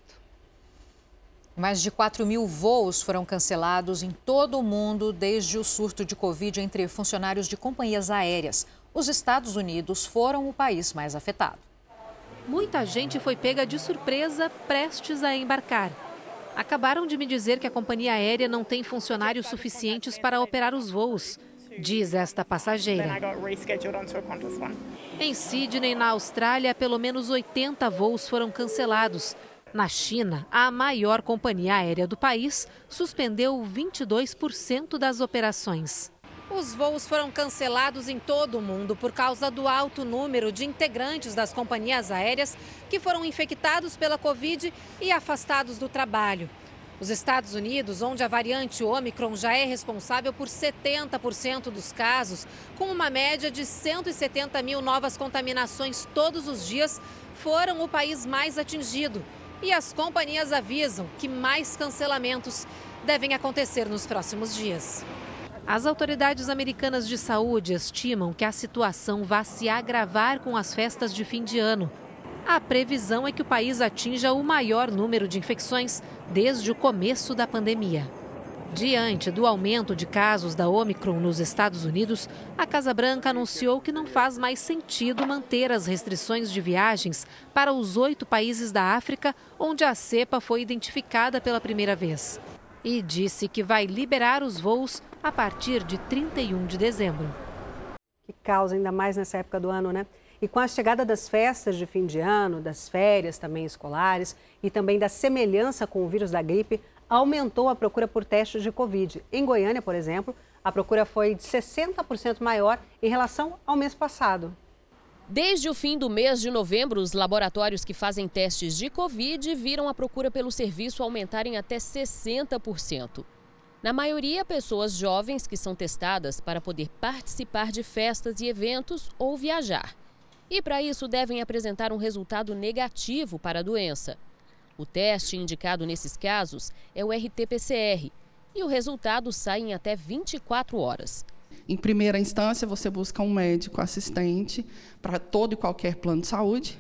Mais de 4 mil voos foram cancelados em todo o mundo desde o surto de Covid entre funcionários de companhias aéreas. Os Estados Unidos foram o país mais afetado. Muita gente foi pega de surpresa prestes a embarcar. Acabaram de me dizer que a companhia aérea não tem funcionários suficientes para operar os voos diz esta passageira. Em Sydney, na Austrália, pelo menos 80 voos foram cancelados. Na China, a maior companhia aérea do país suspendeu 22% das operações. Os voos foram cancelados em todo o mundo por causa do alto número de integrantes das companhias aéreas que foram infectados pela Covid e afastados do trabalho. Os Estados Unidos, onde a variante Omicron já é responsável por 70% dos casos, com uma média de 170 mil novas contaminações todos os dias, foram o país mais atingido. E as companhias avisam que mais cancelamentos devem acontecer nos próximos dias. As autoridades americanas de saúde estimam que a situação vá se agravar com as festas de fim de ano. A previsão é que o país atinja o maior número de infecções desde o começo da pandemia. Diante do aumento de casos da Omicron nos Estados Unidos, a Casa Branca anunciou que não faz mais sentido manter as restrições de viagens para os oito países da África onde a cepa foi identificada pela primeira vez. E disse que vai liberar os voos a partir de 31 de dezembro. Que causa ainda mais nessa época do ano, né? E com a chegada das festas de fim de ano, das férias também escolares e também da semelhança com o vírus da gripe, aumentou a procura por testes de Covid. Em Goiânia, por exemplo, a procura foi de 60% maior em relação ao mês passado. Desde o fim do mês de novembro, os laboratórios que fazem testes de Covid viram a procura pelo serviço aumentarem até 60%. Na maioria, pessoas jovens que são testadas para poder participar de festas e eventos ou viajar. E para isso devem apresentar um resultado negativo para a doença. O teste indicado nesses casos é o RT-PCR e o resultado sai em até 24 horas. Em primeira instância, você busca um médico assistente para todo e qualquer plano de saúde.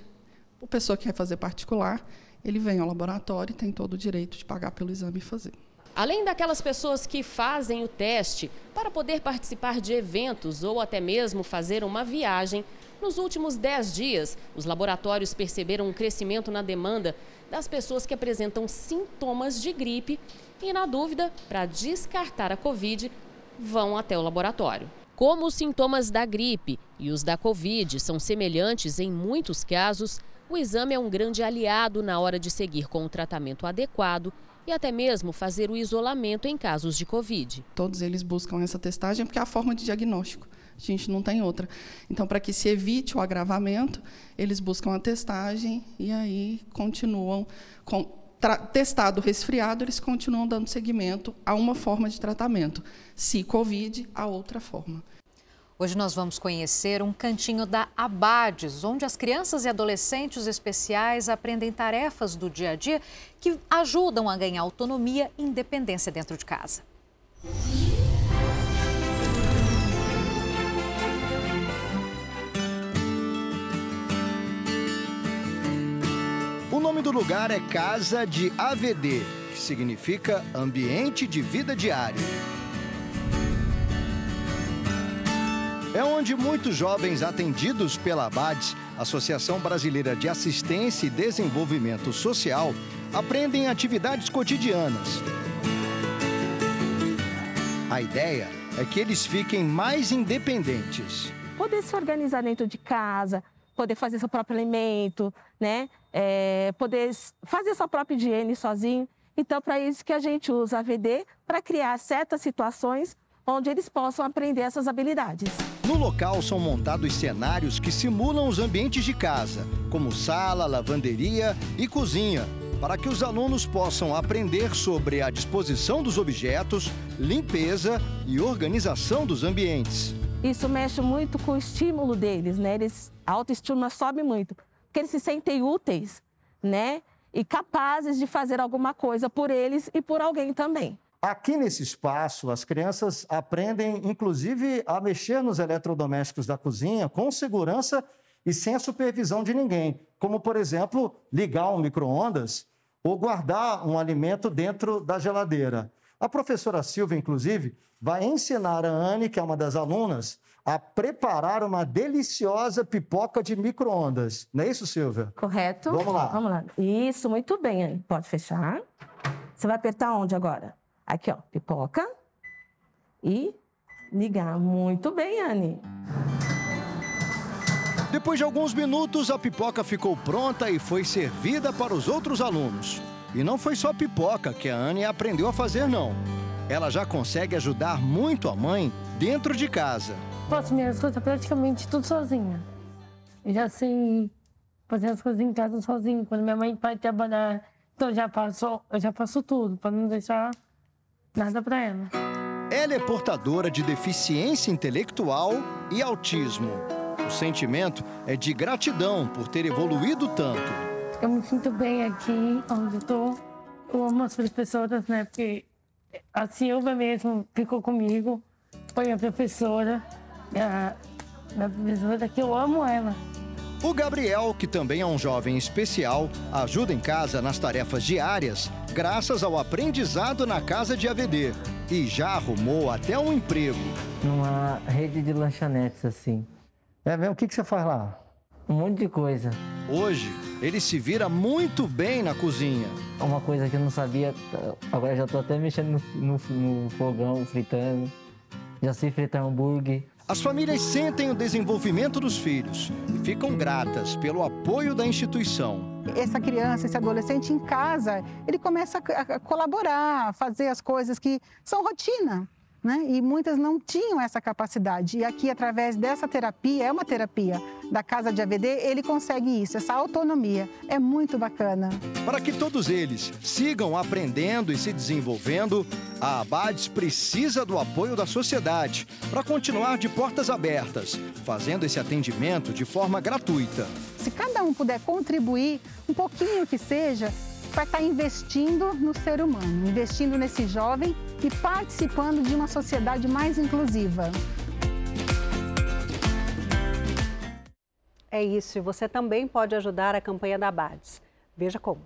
A pessoa que quer fazer particular, ele vem ao laboratório e tem todo o direito de pagar pelo exame e fazer. Além daquelas pessoas que fazem o teste para poder participar de eventos ou até mesmo fazer uma viagem, nos últimos 10 dias, os laboratórios perceberam um crescimento na demanda das pessoas que apresentam sintomas de gripe e, na dúvida, para descartar a Covid, vão até o laboratório. Como os sintomas da gripe e os da Covid são semelhantes em muitos casos, o exame é um grande aliado na hora de seguir com o tratamento adequado e até mesmo fazer o isolamento em casos de Covid. Todos eles buscam essa testagem porque é a forma de diagnóstico. A gente não tem outra. Então, para que se evite o agravamento, eles buscam a testagem e aí continuam com testado resfriado, eles continuam dando seguimento a uma forma de tratamento. Se COVID, a outra forma. Hoje nós vamos conhecer um cantinho da Abades, onde as crianças e adolescentes especiais aprendem tarefas do dia a dia que ajudam a ganhar autonomia e independência dentro de casa. Nome do lugar é Casa de AVD, que significa Ambiente de Vida Diária. É onde muitos jovens atendidos pela ABADES, Associação Brasileira de Assistência e Desenvolvimento Social, aprendem atividades cotidianas. A ideia é que eles fiquem mais independentes. Poder se organizar dentro de casa, poder fazer seu próprio alimento, né? É, poder fazer sua própria higiene sozinho. Então, para isso que a gente usa a VD, para criar certas situações onde eles possam aprender essas habilidades. No local são montados cenários que simulam os ambientes de casa, como sala, lavanderia e cozinha, para que os alunos possam aprender sobre a disposição dos objetos, limpeza e organização dos ambientes. Isso mexe muito com o estímulo deles, né? Eles, a autoestima sobe muito, porque eles se sentem úteis, né? E capazes de fazer alguma coisa por eles e por alguém também. Aqui nesse espaço, as crianças aprendem, inclusive, a mexer nos eletrodomésticos da cozinha com segurança e sem a supervisão de ninguém, como, por exemplo, ligar um micro-ondas ou guardar um alimento dentro da geladeira. A professora Silvia, inclusive, vai ensinar a Anne, que é uma das alunas, a preparar uma deliciosa pipoca de micro-ondas. Não é isso, Silvia? Correto. Vamos lá. Vamos lá. Isso, muito bem, Anne. Pode fechar. Você vai apertar onde agora? Aqui, ó, pipoca. E ligar. Muito bem, Anne. Depois de alguns minutos, a pipoca ficou pronta e foi servida para os outros alunos. E não foi só pipoca que a Anne aprendeu a fazer, não. Ela já consegue ajudar muito a mãe dentro de casa. Faço minhas coisas praticamente tudo sozinha. Eu já sei fazer as coisas em casa sozinho. Quando minha mãe vai trabalhar, então já faço, eu já faço tudo, para não deixar nada para ela. Ela é portadora de deficiência intelectual e autismo. O sentimento é de gratidão por ter evoluído tanto. Eu me sinto bem aqui onde eu tô. Eu amo as professoras, né? Porque a Silvia mesmo ficou comigo. Foi a professora, a, a professora que eu amo ela. O Gabriel, que também é um jovem especial, ajuda em casa nas tarefas diárias, graças ao aprendizado na casa de AVD. e já arrumou até um emprego. Numa rede de lanchonetes, assim. É mesmo? O que, que você faz lá? Um monte de coisa. Hoje, ele se vira muito bem na cozinha. Uma coisa que eu não sabia, agora já estou até mexendo no, no, no fogão, fritando. Já sei fritar hambúrguer. As famílias sentem o desenvolvimento dos filhos e ficam gratas pelo apoio da instituição. Essa criança, esse adolescente em casa, ele começa a colaborar, a fazer as coisas que são rotina né? E muitas não tinham essa capacidade. E aqui, através dessa terapia, é uma terapia da Casa de AVD, ele consegue isso, essa autonomia. É muito bacana. Para que todos eles sigam aprendendo e se desenvolvendo, a Abades precisa do apoio da sociedade para continuar de portas abertas, fazendo esse atendimento de forma gratuita. Se cada um puder contribuir, um pouquinho que seja, para estar investindo no ser humano, investindo nesse jovem e participando de uma sociedade mais inclusiva. É isso, e você também pode ajudar a campanha da Abades. Veja como.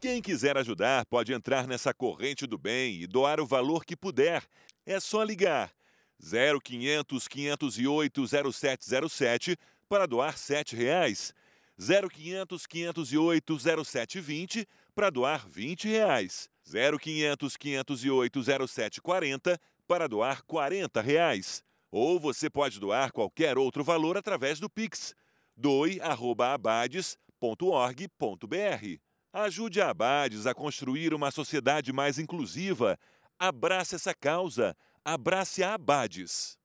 Quem quiser ajudar pode entrar nessa corrente do bem e doar o valor que puder. É só ligar 0500 508 0707 para doar 7 reais. 0500 508 0720 para doar 20 reais. 0500 508 0740 para doar 40 reais. Ou você pode doar qualquer outro valor através do Pix. doe@abades.org.br. Ajude a Abades a construir uma sociedade mais inclusiva. Abrace essa causa. Abrace a Abades.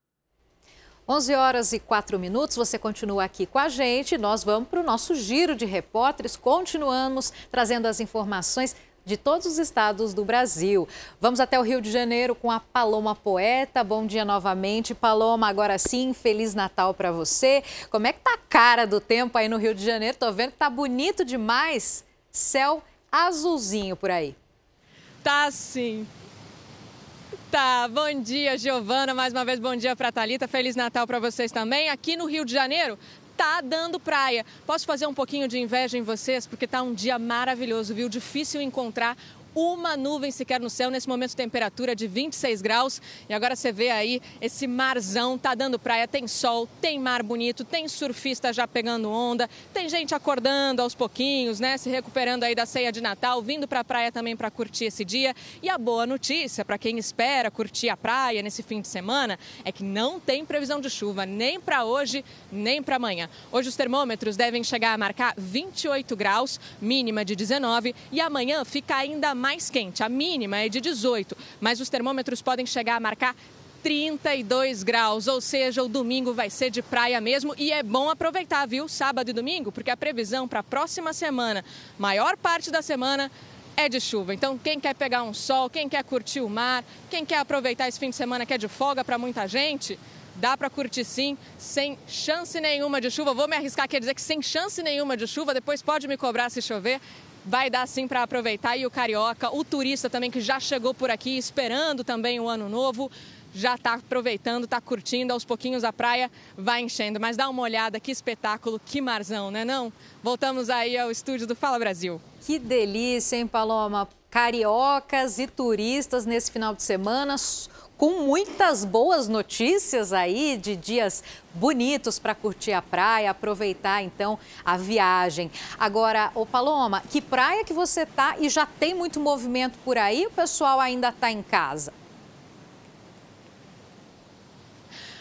11 horas e 4 minutos, você continua aqui com a gente. Nós vamos para o nosso giro de repórteres. Continuamos trazendo as informações de todos os estados do Brasil. Vamos até o Rio de Janeiro com a Paloma Poeta. Bom dia novamente, Paloma. Agora sim, feliz Natal para você. Como é que tá a cara do tempo aí no Rio de Janeiro? Tô vendo que tá bonito demais. Céu azulzinho por aí. Tá sim. Tá, bom dia, Giovana. Mais uma vez, bom dia para Talita. Feliz Natal para vocês também. Aqui no Rio de Janeiro, tá dando praia. Posso fazer um pouquinho de inveja em vocês, porque tá um dia maravilhoso, viu? Difícil encontrar uma nuvem sequer no céu. Nesse momento, temperatura de 26 graus. E agora você vê aí esse marzão, tá dando praia, tem sol, tem mar bonito, tem surfista já pegando onda, tem gente acordando aos pouquinhos, né? Se recuperando aí da ceia de Natal, vindo para a praia também para curtir esse dia. E a boa notícia para quem espera curtir a praia nesse fim de semana é que não tem previsão de chuva nem para hoje, nem para amanhã. Hoje os termômetros devem chegar a marcar 28 graus, mínima de 19, e amanhã fica ainda mais quente. A mínima é de 18, mas os termômetros podem chegar a marcar 32 graus, ou seja, o domingo vai ser de praia mesmo e é bom aproveitar, viu? Sábado e domingo, porque a previsão para a próxima semana, maior parte da semana, é de chuva. Então, quem quer pegar um sol, quem quer curtir o mar, quem quer aproveitar esse fim de semana que é de folga para muita gente, dá para curtir sim, sem chance nenhuma de chuva. Vou me arriscar aqui a dizer que sem chance nenhuma de chuva, depois pode me cobrar se chover vai dar sim para aproveitar. E o carioca, o turista também que já chegou por aqui esperando também o ano novo, já está aproveitando, está curtindo aos pouquinhos a praia, vai enchendo. Mas dá uma olhada, que espetáculo, que marzão, né não? Voltamos aí ao estúdio do Fala Brasil. Que delícia, hein, Paloma? Cariocas e turistas nesse final de semana com muitas boas notícias aí de dias bonitos para curtir a praia, aproveitar então a viagem. Agora, ô Paloma, que praia que você tá e já tem muito movimento por aí? O pessoal ainda está em casa?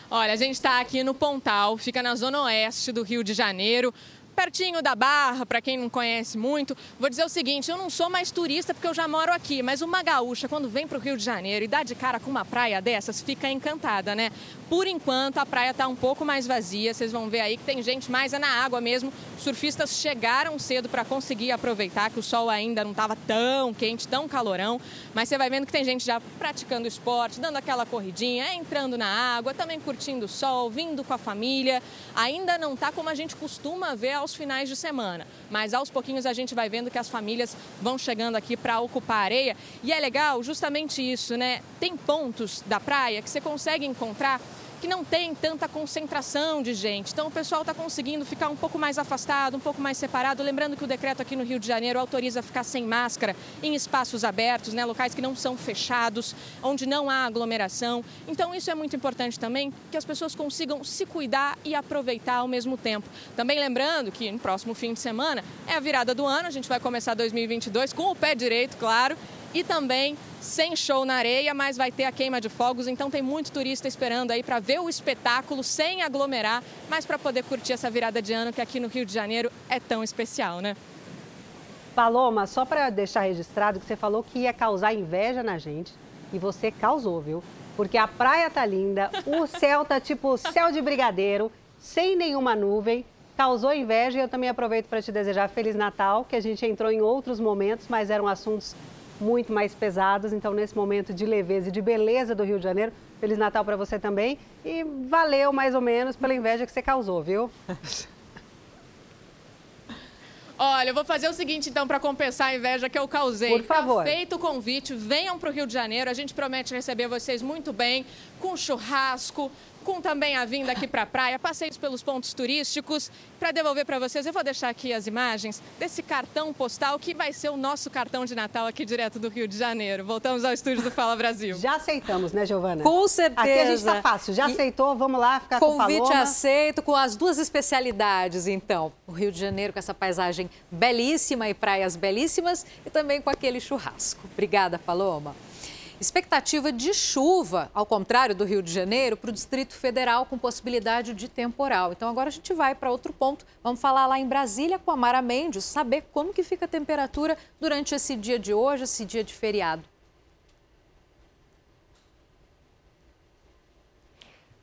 Olha, a gente está aqui no Pontal, fica na zona oeste do Rio de Janeiro pertinho da Barra, para quem não conhece muito. Vou dizer o seguinte, eu não sou mais turista porque eu já moro aqui, mas uma gaúcha, quando vem para o Rio de Janeiro e dá de cara com uma praia dessas, fica encantada, né? Por enquanto, a praia está um pouco mais vazia, vocês vão ver aí que tem gente mais é na água mesmo. Surfistas chegaram cedo para conseguir aproveitar, que o sol ainda não estava tão quente, tão calorão, mas você vai vendo que tem gente já praticando esporte, dando aquela corridinha, entrando na água, também curtindo o sol, vindo com a família. Ainda não está como a gente costuma ver aos aos finais de semana. Mas aos pouquinhos a gente vai vendo que as famílias vão chegando aqui para ocupar a areia. E é legal justamente isso, né? Tem pontos da praia que você consegue encontrar que não tem tanta concentração de gente. Então o pessoal está conseguindo ficar um pouco mais afastado, um pouco mais separado. Lembrando que o decreto aqui no Rio de Janeiro autoriza ficar sem máscara em espaços abertos, né, locais que não são fechados, onde não há aglomeração. Então isso é muito importante também, que as pessoas consigam se cuidar e aproveitar ao mesmo tempo. Também lembrando que no próximo fim de semana é a virada do ano, a gente vai começar 2022 com o pé direito, claro e também sem show na areia, mas vai ter a queima de fogos, então tem muito turista esperando aí para ver o espetáculo sem aglomerar, mas para poder curtir essa virada de ano que aqui no Rio de Janeiro é tão especial, né? Paloma, só para deixar registrado que você falou que ia causar inveja na gente e você causou, viu? Porque a praia tá linda, o céu tá tipo céu de brigadeiro, sem nenhuma nuvem, causou inveja e eu também aproveito para te desejar Feliz Natal, que a gente entrou em outros momentos, mas eram assuntos muito mais pesados. Então, nesse momento de leveza e de beleza do Rio de Janeiro, Feliz Natal para você também. E valeu mais ou menos pela inveja que você causou, viu? Olha, eu vou fazer o seguinte então para compensar a inveja que eu causei. Por favor. Tá feito o convite, venham para o Rio de Janeiro. A gente promete receber vocês muito bem, com churrasco, com também a vinda aqui para a praia, passeios pelos pontos turísticos. Para devolver para vocês, eu vou deixar aqui as imagens desse cartão postal que vai ser o nosso cartão de Natal aqui direto do Rio de Janeiro. Voltamos ao estúdio do Fala Brasil. Já aceitamos, né, Giovana? Com certeza. Aqui a gente está fácil. Já aceitou? Vamos lá ficar Convite com Convite Paloma. aceito com as duas especialidades, então. O Rio de Janeiro com essa paisagem belíssima e praias belíssimas e também com aquele churrasco. Obrigada, Paloma. Expectativa de chuva, ao contrário do Rio de Janeiro, para o Distrito Federal com possibilidade de temporal. Então agora a gente vai para outro ponto. Vamos falar lá em Brasília com a Mara Mendes, saber como que fica a temperatura durante esse dia de hoje, esse dia de feriado.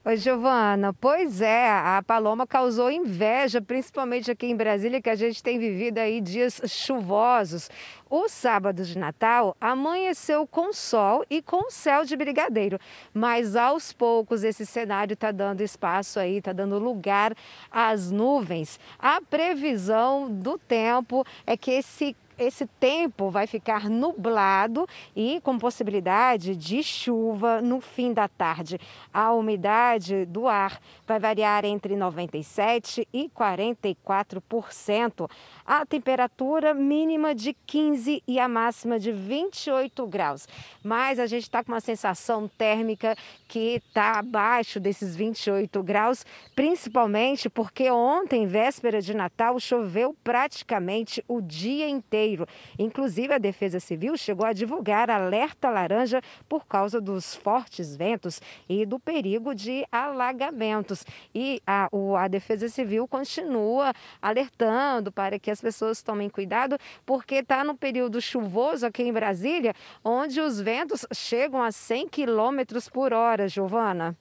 Oi, Giovana. Pois é, a Paloma causou inveja, principalmente aqui em Brasília, que a gente tem vivido aí dias chuvosos. O sábado de Natal amanheceu com sol e com céu de brigadeiro, mas aos poucos esse cenário está dando espaço aí, está dando lugar às nuvens. A previsão do tempo é que esse esse tempo vai ficar nublado e com possibilidade de chuva no fim da tarde. A umidade do ar vai variar entre 97% e 44%. A temperatura mínima de 15 e a máxima de 28 graus. Mas a gente está com uma sensação térmica que está abaixo desses 28 graus, principalmente porque ontem, véspera de Natal, choveu praticamente o dia inteiro. Inclusive, a Defesa Civil chegou a divulgar alerta laranja por causa dos fortes ventos e do perigo de alagamentos. E a, a Defesa Civil continua alertando para que as pessoas tomem cuidado, porque está no período chuvoso aqui em Brasília, onde os ventos chegam a 100 quilômetros por hora, Giovana.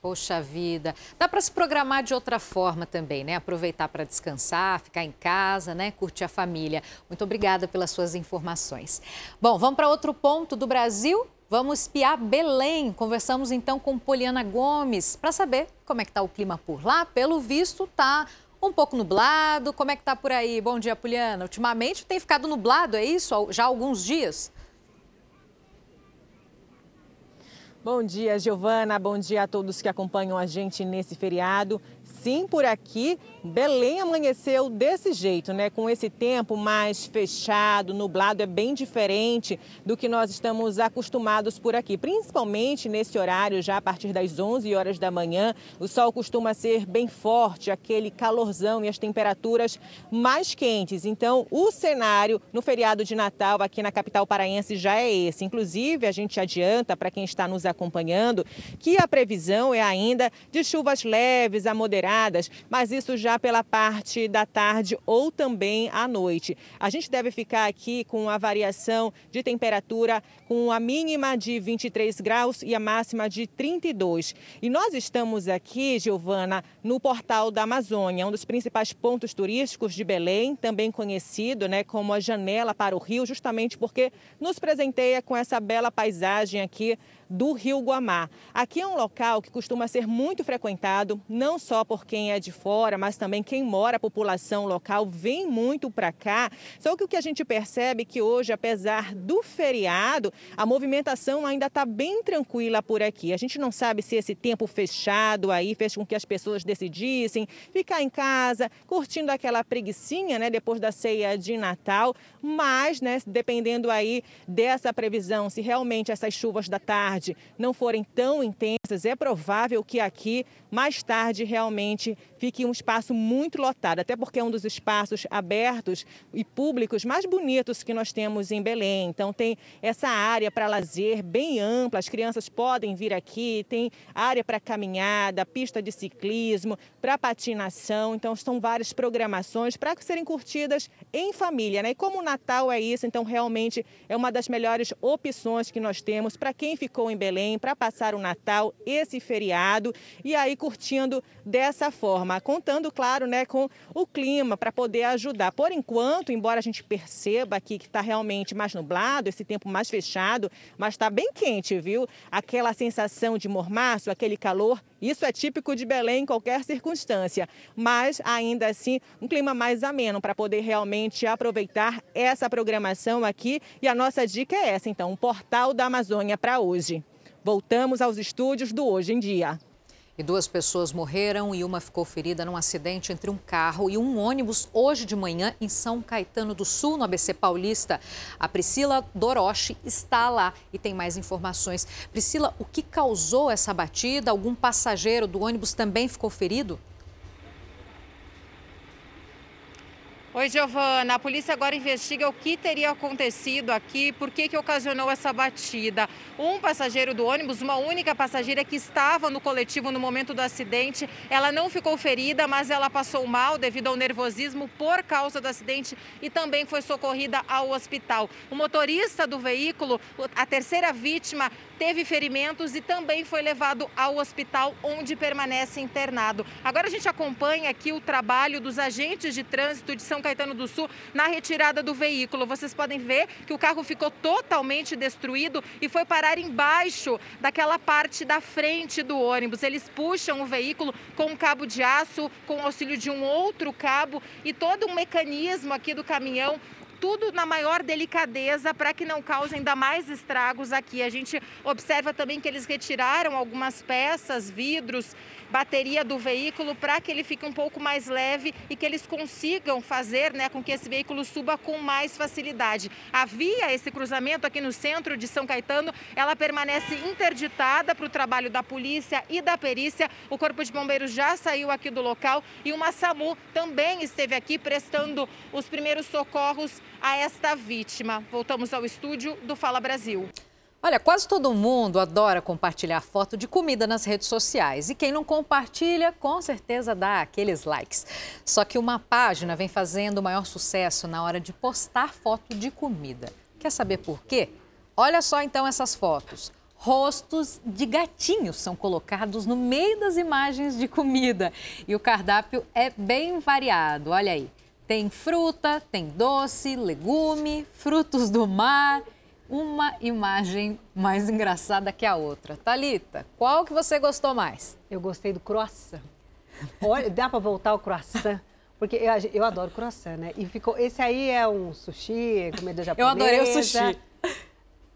Poxa vida, dá para se programar de outra forma também, né? Aproveitar para descansar, ficar em casa, né? Curtir a família. Muito obrigada pelas suas informações. Bom, vamos para outro ponto do Brasil. Vamos espiar Belém. Conversamos então com Poliana Gomes para saber como é que está o clima por lá. Pelo visto, está um pouco nublado. Como é que está por aí? Bom dia, Poliana. Ultimamente tem ficado nublado, é isso? Já há alguns dias? Bom dia, Giovana. Bom dia a todos que acompanham a gente nesse feriado. Sim, por aqui, Belém amanheceu desse jeito, né? Com esse tempo mais fechado, nublado, é bem diferente do que nós estamos acostumados por aqui. Principalmente nesse horário, já a partir das 11 horas da manhã, o sol costuma ser bem forte, aquele calorzão e as temperaturas mais quentes. Então, o cenário no feriado de Natal aqui na capital paraense já é esse. Inclusive, a gente adianta para quem está nos acompanhando que a previsão é ainda de chuvas leves a moderadas, mas isso já pela parte da tarde ou também à noite. A gente deve ficar aqui com a variação de temperatura com a mínima de 23 graus e a máxima de 32. E nós estamos aqui, Giovana, no Portal da Amazônia, um dos principais pontos turísticos de Belém, também conhecido né, como a janela para o Rio, justamente porque nos presenteia com essa bela paisagem aqui do Rio Guamá. Aqui é um local que costuma ser muito frequentado, não só por quem é de fora, mas também quem mora, a população local, vem muito para cá. Só que o que a gente percebe é que hoje, apesar do feriado, a movimentação ainda está bem tranquila por aqui. A gente não sabe se esse tempo fechado aí fez com que as pessoas decidissem ficar em casa, curtindo aquela preguiçinha, né, depois da ceia de Natal, mas, né, dependendo aí dessa previsão, se realmente essas chuvas da tarde não forem tão intensas, é provável que aqui mais tarde realmente fique um espaço muito lotado, até porque é um dos espaços abertos e públicos mais bonitos que nós temos em Belém. Então tem essa área para lazer bem ampla, as crianças podem vir aqui, tem área para caminhada, pista de ciclismo, para patinação. Então são várias programações para serem curtidas em família, né? E como o Natal é isso, então realmente é uma das melhores opções que nós temos para quem ficou em Belém para passar o Natal, esse feriado e aí curtindo dessa forma, contando, claro, né, com o clima para poder ajudar. Por enquanto, embora a gente perceba aqui que está realmente mais nublado, esse tempo mais fechado, mas está bem quente, viu? Aquela sensação de mormaço, aquele calor, isso é típico de Belém em qualquer circunstância, mas ainda assim um clima mais ameno para poder realmente aproveitar essa programação aqui. E a nossa dica é essa, então, o Portal da Amazônia para hoje. Voltamos aos estúdios do Hoje em Dia. E duas pessoas morreram e uma ficou ferida num acidente entre um carro e um ônibus hoje de manhã em São Caetano do Sul, no ABC Paulista. A Priscila Doroche está lá e tem mais informações. Priscila, o que causou essa batida? Algum passageiro do ônibus também ficou ferido? Oi, Giovana. A polícia agora investiga o que teria acontecido aqui, por que, que ocasionou essa batida. Um passageiro do ônibus, uma única passageira que estava no coletivo no momento do acidente, ela não ficou ferida, mas ela passou mal devido ao nervosismo por causa do acidente e também foi socorrida ao hospital. O motorista do veículo, a terceira vítima, teve ferimentos e também foi levado ao hospital, onde permanece internado. Agora a gente acompanha aqui o trabalho dos agentes de trânsito de São Caetano do Sul na retirada do veículo. Vocês podem ver que o carro ficou totalmente destruído e foi parar embaixo daquela parte da frente do ônibus. Eles puxam o veículo com um cabo de aço, com auxílio de um outro cabo e todo um mecanismo aqui do caminhão tudo na maior delicadeza para que não cause ainda mais estragos aqui. A gente observa também que eles retiraram algumas peças, vidros, bateria do veículo para que ele fique um pouco mais leve e que eles consigam fazer né, com que esse veículo suba com mais facilidade. Havia esse cruzamento aqui no centro de São Caetano, ela permanece interditada para o trabalho da polícia e da perícia. O Corpo de Bombeiros já saiu aqui do local e uma SAMU também esteve aqui prestando os primeiros socorros a esta vítima. Voltamos ao estúdio do Fala Brasil. Olha, quase todo mundo adora compartilhar foto de comida nas redes sociais. E quem não compartilha, com certeza dá aqueles likes. Só que uma página vem fazendo maior sucesso na hora de postar foto de comida. Quer saber por quê? Olha só então essas fotos. Rostos de gatinhos são colocados no meio das imagens de comida. E o cardápio é bem variado. Olha aí. Tem fruta, tem doce, legume, frutos do mar uma imagem mais engraçada que a outra. Talita, qual que você gostou mais? Eu gostei do croissant. Olha, dá para voltar o croissant? Porque eu, eu, adoro croissant, né? E ficou. Esse aí é um sushi, comida japonesa. Eu adorei o sushi.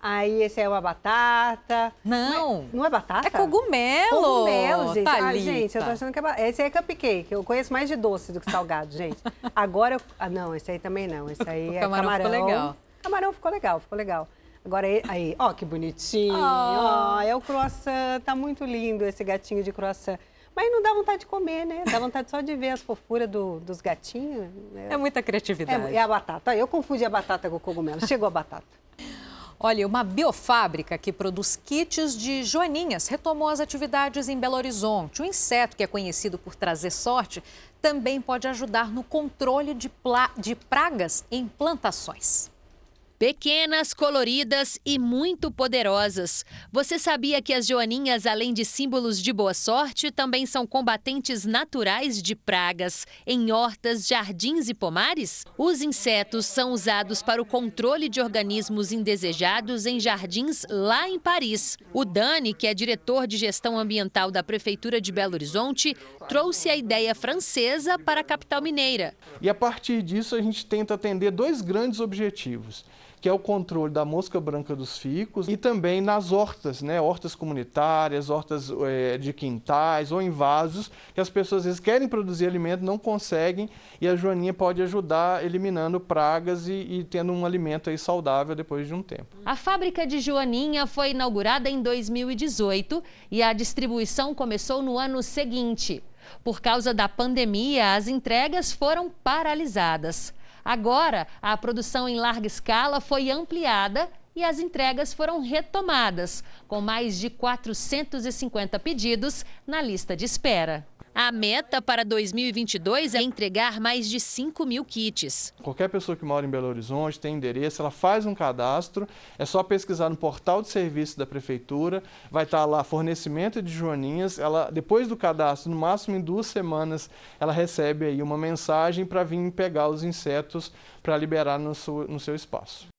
Aí esse é uma batata. Não. Não é batata? É cogumelo. Cogumelo, gente. Ah, gente, eu tô achando que é batata. Esse aí é cupcake. Eu conheço mais de doce do que salgado, gente. Agora eu... Ah, não, esse aí também não. Esse aí o é camarão. camarão. Ficou legal. Camarão ficou legal, ficou legal. Agora, aí, ó, que bonitinho. Oh. Ó, é o croissant. Tá muito lindo esse gatinho de croissant. Mas não dá vontade de comer, né? Dá vontade só de ver as fofuras do, dos gatinhos. Né? É muita criatividade. É, é a batata. Eu confundi a batata com o cogumelo. Chegou a batata. Olha, uma biofábrica que produz kits de joaninhas retomou as atividades em Belo Horizonte. O inseto, que é conhecido por trazer sorte, também pode ajudar no controle de, de pragas em plantações. Pequenas, coloridas e muito poderosas. Você sabia que as joaninhas, além de símbolos de boa sorte, também são combatentes naturais de pragas em hortas, jardins e pomares? Os insetos são usados para o controle de organismos indesejados em jardins lá em Paris. O Dani, que é diretor de gestão ambiental da Prefeitura de Belo Horizonte, trouxe a ideia francesa para a capital mineira. E a partir disso, a gente tenta atender dois grandes objetivos que é o controle da mosca branca dos ficos e também nas hortas, né? hortas comunitárias, hortas é, de quintais ou em vasos, que as pessoas às vezes querem produzir alimento, não conseguem, e a joaninha pode ajudar eliminando pragas e, e tendo um alimento aí saudável depois de um tempo. A fábrica de joaninha foi inaugurada em 2018 e a distribuição começou no ano seguinte. Por causa da pandemia, as entregas foram paralisadas. Agora, a produção em larga escala foi ampliada e as entregas foram retomadas, com mais de 450 pedidos na lista de espera. A meta para 2022 é entregar mais de 5 mil kits. Qualquer pessoa que mora em Belo Horizonte tem endereço, ela faz um cadastro, é só pesquisar no portal de serviço da prefeitura, vai estar lá fornecimento de joaninhas. Ela, depois do cadastro, no máximo em duas semanas, ela recebe aí uma mensagem para vir pegar os insetos para liberar no seu, no seu espaço.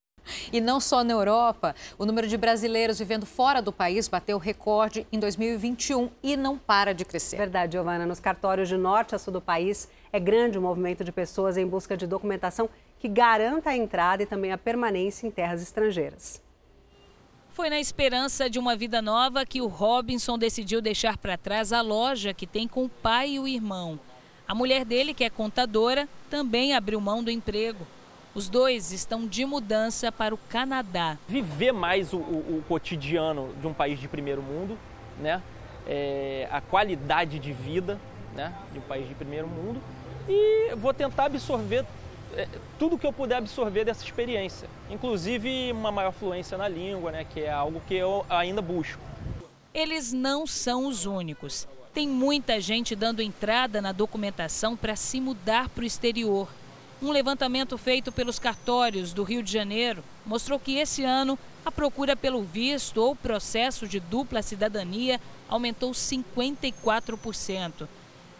E não só na Europa, o número de brasileiros vivendo fora do país bateu recorde em 2021 e não para de crescer. Verdade, Giovana. Nos cartórios de norte a sul do país é grande o movimento de pessoas em busca de documentação que garanta a entrada e também a permanência em terras estrangeiras. Foi na esperança de uma vida nova que o Robinson decidiu deixar para trás a loja que tem com o pai e o irmão. A mulher dele, que é contadora, também abriu mão do emprego. Os dois estão de mudança para o Canadá. Viver mais o, o, o cotidiano de um país de primeiro mundo, né? É, a qualidade de vida né? de um país de primeiro mundo e vou tentar absorver é, tudo que eu puder absorver dessa experiência, inclusive uma maior fluência na língua, né? que é algo que eu ainda busco. Eles não são os únicos. Tem muita gente dando entrada na documentação para se mudar para o exterior. Um levantamento feito pelos cartórios do Rio de Janeiro mostrou que esse ano a procura pelo visto ou processo de dupla cidadania aumentou 54%.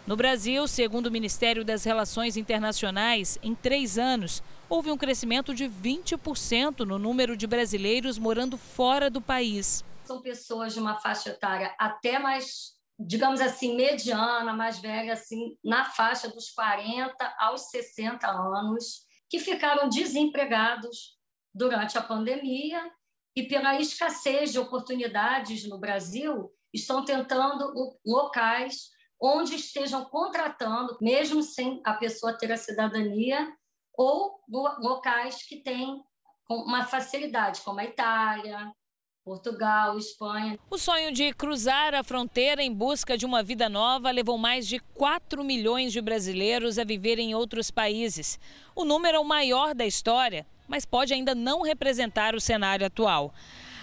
No Brasil, segundo o Ministério das Relações Internacionais, em três anos, houve um crescimento de 20% no número de brasileiros morando fora do país. São pessoas de uma faixa etária até mais digamos assim, mediana, mais velha, assim, na faixa dos 40 aos 60 anos, que ficaram desempregados durante a pandemia e pela escassez de oportunidades no Brasil, estão tentando locais onde estejam contratando, mesmo sem a pessoa ter a cidadania, ou locais que têm uma facilidade, como a Itália, Portugal, Espanha. O sonho de cruzar a fronteira em busca de uma vida nova levou mais de 4 milhões de brasileiros a viver em outros países. O número é o maior da história, mas pode ainda não representar o cenário atual.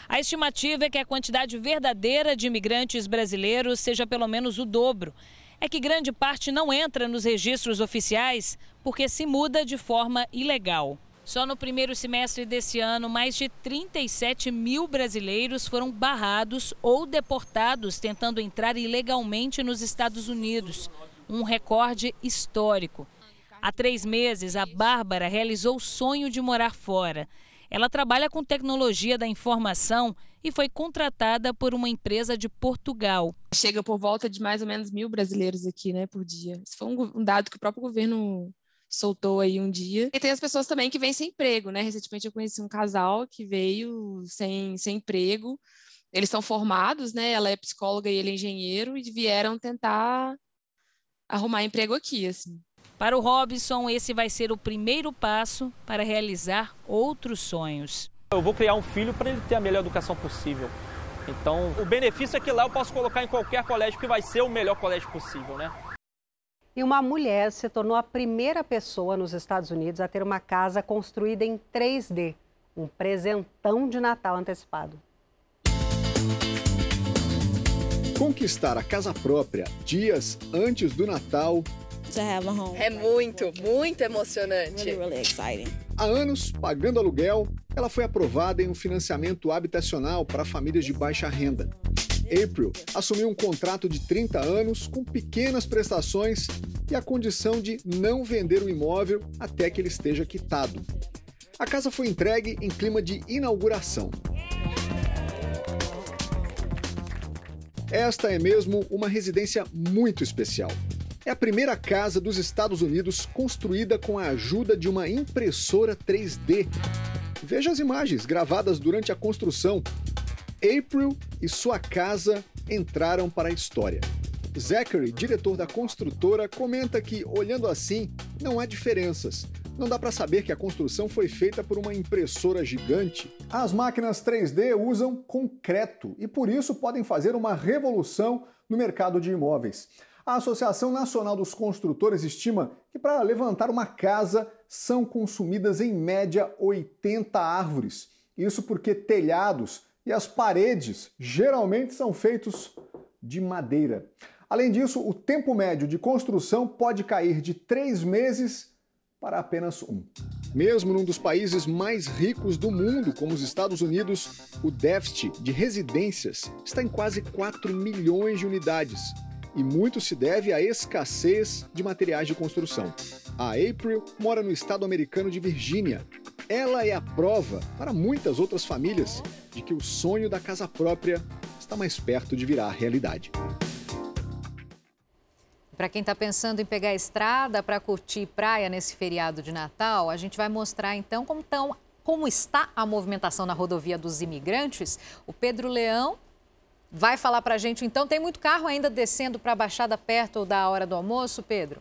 A estimativa é que a quantidade verdadeira de imigrantes brasileiros seja pelo menos o dobro. É que grande parte não entra nos registros oficiais porque se muda de forma ilegal. Só no primeiro semestre desse ano, mais de 37 mil brasileiros foram barrados ou deportados tentando entrar ilegalmente nos Estados Unidos. Um recorde histórico. Há três meses, a Bárbara realizou o sonho de morar fora. Ela trabalha com tecnologia da informação e foi contratada por uma empresa de Portugal. Chega por volta de mais ou menos mil brasileiros aqui, né, por dia. Isso foi um dado que o próprio governo soltou aí um dia. E tem as pessoas também que vêm sem emprego, né? Recentemente eu conheci um casal que veio sem, sem emprego. Eles são formados, né? Ela é psicóloga e ele é engenheiro e vieram tentar arrumar emprego aqui, assim. Para o Robson, esse vai ser o primeiro passo para realizar outros sonhos. Eu vou criar um filho para ele ter a melhor educação possível. Então, o benefício é que lá eu posso colocar em qualquer colégio que vai ser o melhor colégio possível, né? E uma mulher se tornou a primeira pessoa nos Estados Unidos a ter uma casa construída em 3D, um presentão de Natal antecipado. Conquistar a casa própria dias antes do Natal É muito, muito emocionante. Há anos, pagando aluguel, ela foi aprovada em um financiamento habitacional para famílias de baixa renda. April assumiu um contrato de 30 anos com pequenas prestações e a condição de não vender o imóvel até que ele esteja quitado. A casa foi entregue em clima de inauguração. Esta é mesmo uma residência muito especial. É a primeira casa dos Estados Unidos construída com a ajuda de uma impressora 3D. Veja as imagens gravadas durante a construção April e sua casa entraram para a história. Zachary, diretor da construtora, comenta que, olhando assim, não há diferenças. Não dá para saber que a construção foi feita por uma impressora gigante. As máquinas 3D usam concreto e, por isso, podem fazer uma revolução no mercado de imóveis. A Associação Nacional dos Construtores estima que para levantar uma casa são consumidas em média 80 árvores. Isso porque telhados e as paredes geralmente são feitos de madeira. Além disso, o tempo médio de construção pode cair de três meses para apenas um. Mesmo num dos países mais ricos do mundo, como os Estados Unidos, o déficit de residências está em quase 4 milhões de unidades. E muito se deve à escassez de materiais de construção. A April mora no estado americano de Virgínia ela é a prova para muitas outras famílias de que o sonho da casa própria está mais perto de virar realidade. Para quem está pensando em pegar a estrada para curtir praia nesse feriado de Natal, a gente vai mostrar então como, tão, como está a movimentação na rodovia dos imigrantes. O Pedro Leão vai falar para a gente então. Tem muito carro ainda descendo para a Baixada perto da hora do almoço, Pedro?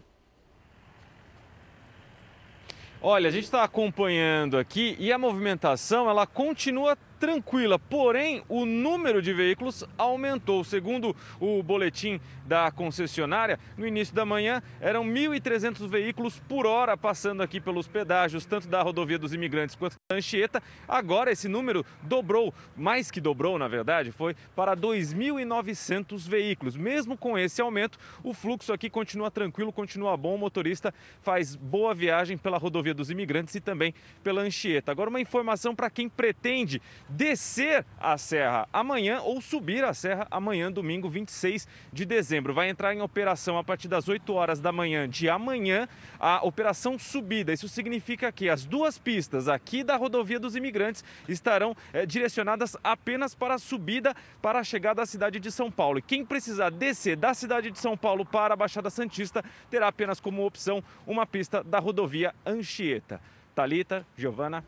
Olha, a gente está acompanhando aqui e a movimentação ela continua tranquila, porém o número de veículos aumentou. Segundo o boletim da concessionária, no início da manhã eram 1.300 veículos por hora passando aqui pelos pedágios, tanto da rodovia dos imigrantes quanto da Anchieta. Agora esse número dobrou, mais que dobrou na verdade, foi para 2.900 veículos. Mesmo com esse aumento, o fluxo aqui continua tranquilo, continua bom. O motorista faz boa viagem pela rodovia dos imigrantes e também pela Anchieta. Agora uma informação para quem pretende descer a serra amanhã ou subir a serra amanhã, domingo 26 de dezembro. Vai entrar em operação a partir das 8 horas da manhã de amanhã a operação subida. Isso significa que as duas pistas aqui da rodovia dos imigrantes estarão é, direcionadas apenas para a subida para a chegada à cidade de São Paulo. E quem precisar descer da cidade de São Paulo para a Baixada Santista terá apenas como opção uma pista da rodovia Anchieta. Talita, Giovana.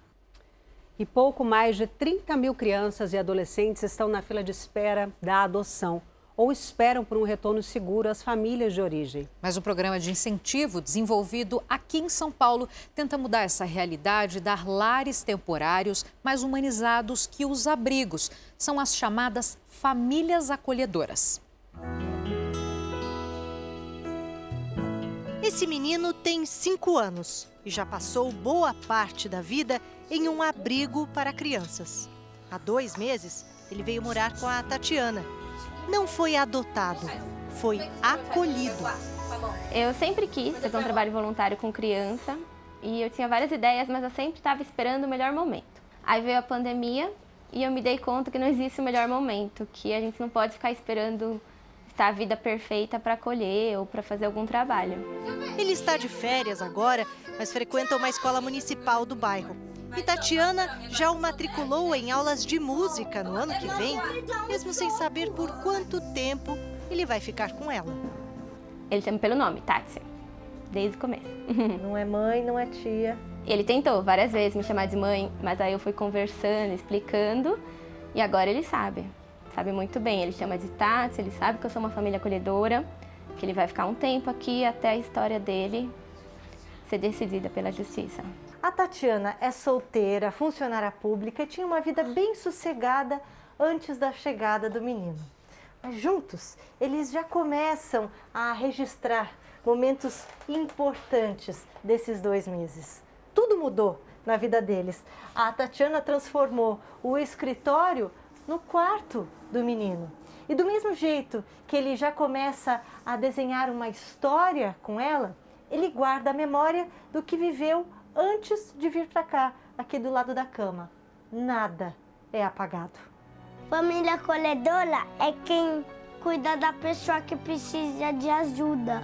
E pouco mais de 30 mil crianças e adolescentes estão na fila de espera da adoção ou esperam por um retorno seguro às famílias de origem. Mas o programa de incentivo desenvolvido aqui em São Paulo tenta mudar essa realidade e dar lares temporários mais humanizados que os abrigos. São as chamadas famílias acolhedoras. Esse menino tem cinco anos e já passou boa parte da vida em um abrigo para crianças. Há dois meses, ele veio morar com a Tatiana. Não foi adotado, foi acolhido. Eu sempre quis fazer um trabalho voluntário com criança e eu tinha várias ideias, mas eu sempre estava esperando o melhor momento. Aí veio a pandemia e eu me dei conta que não existe o melhor momento, que a gente não pode ficar esperando estar a vida perfeita para acolher ou para fazer algum trabalho. Ele está de férias agora, mas frequenta uma escola municipal do bairro. E Tatiana já o matriculou em aulas de música no ano que vem, mesmo sem saber por quanto tempo ele vai ficar com ela. Ele chama pelo nome, Tati, desde o começo. Não é mãe, não é tia. Ele tentou várias vezes me chamar de mãe, mas aí eu fui conversando, explicando, e agora ele sabe. Sabe muito bem. Ele chama de Tati, ele sabe que eu sou uma família acolhedora, que ele vai ficar um tempo aqui até a história dele ser decidida pela justiça. A Tatiana é solteira, funcionária pública e tinha uma vida bem sossegada antes da chegada do menino. Mas juntos, eles já começam a registrar momentos importantes desses dois meses. Tudo mudou na vida deles. A Tatiana transformou o escritório no quarto do menino. E do mesmo jeito que ele já começa a desenhar uma história com ela, ele guarda a memória do que viveu antes de vir para cá, aqui do lado da cama. Nada é apagado. Família acolhedora é quem cuida da pessoa que precisa de ajuda.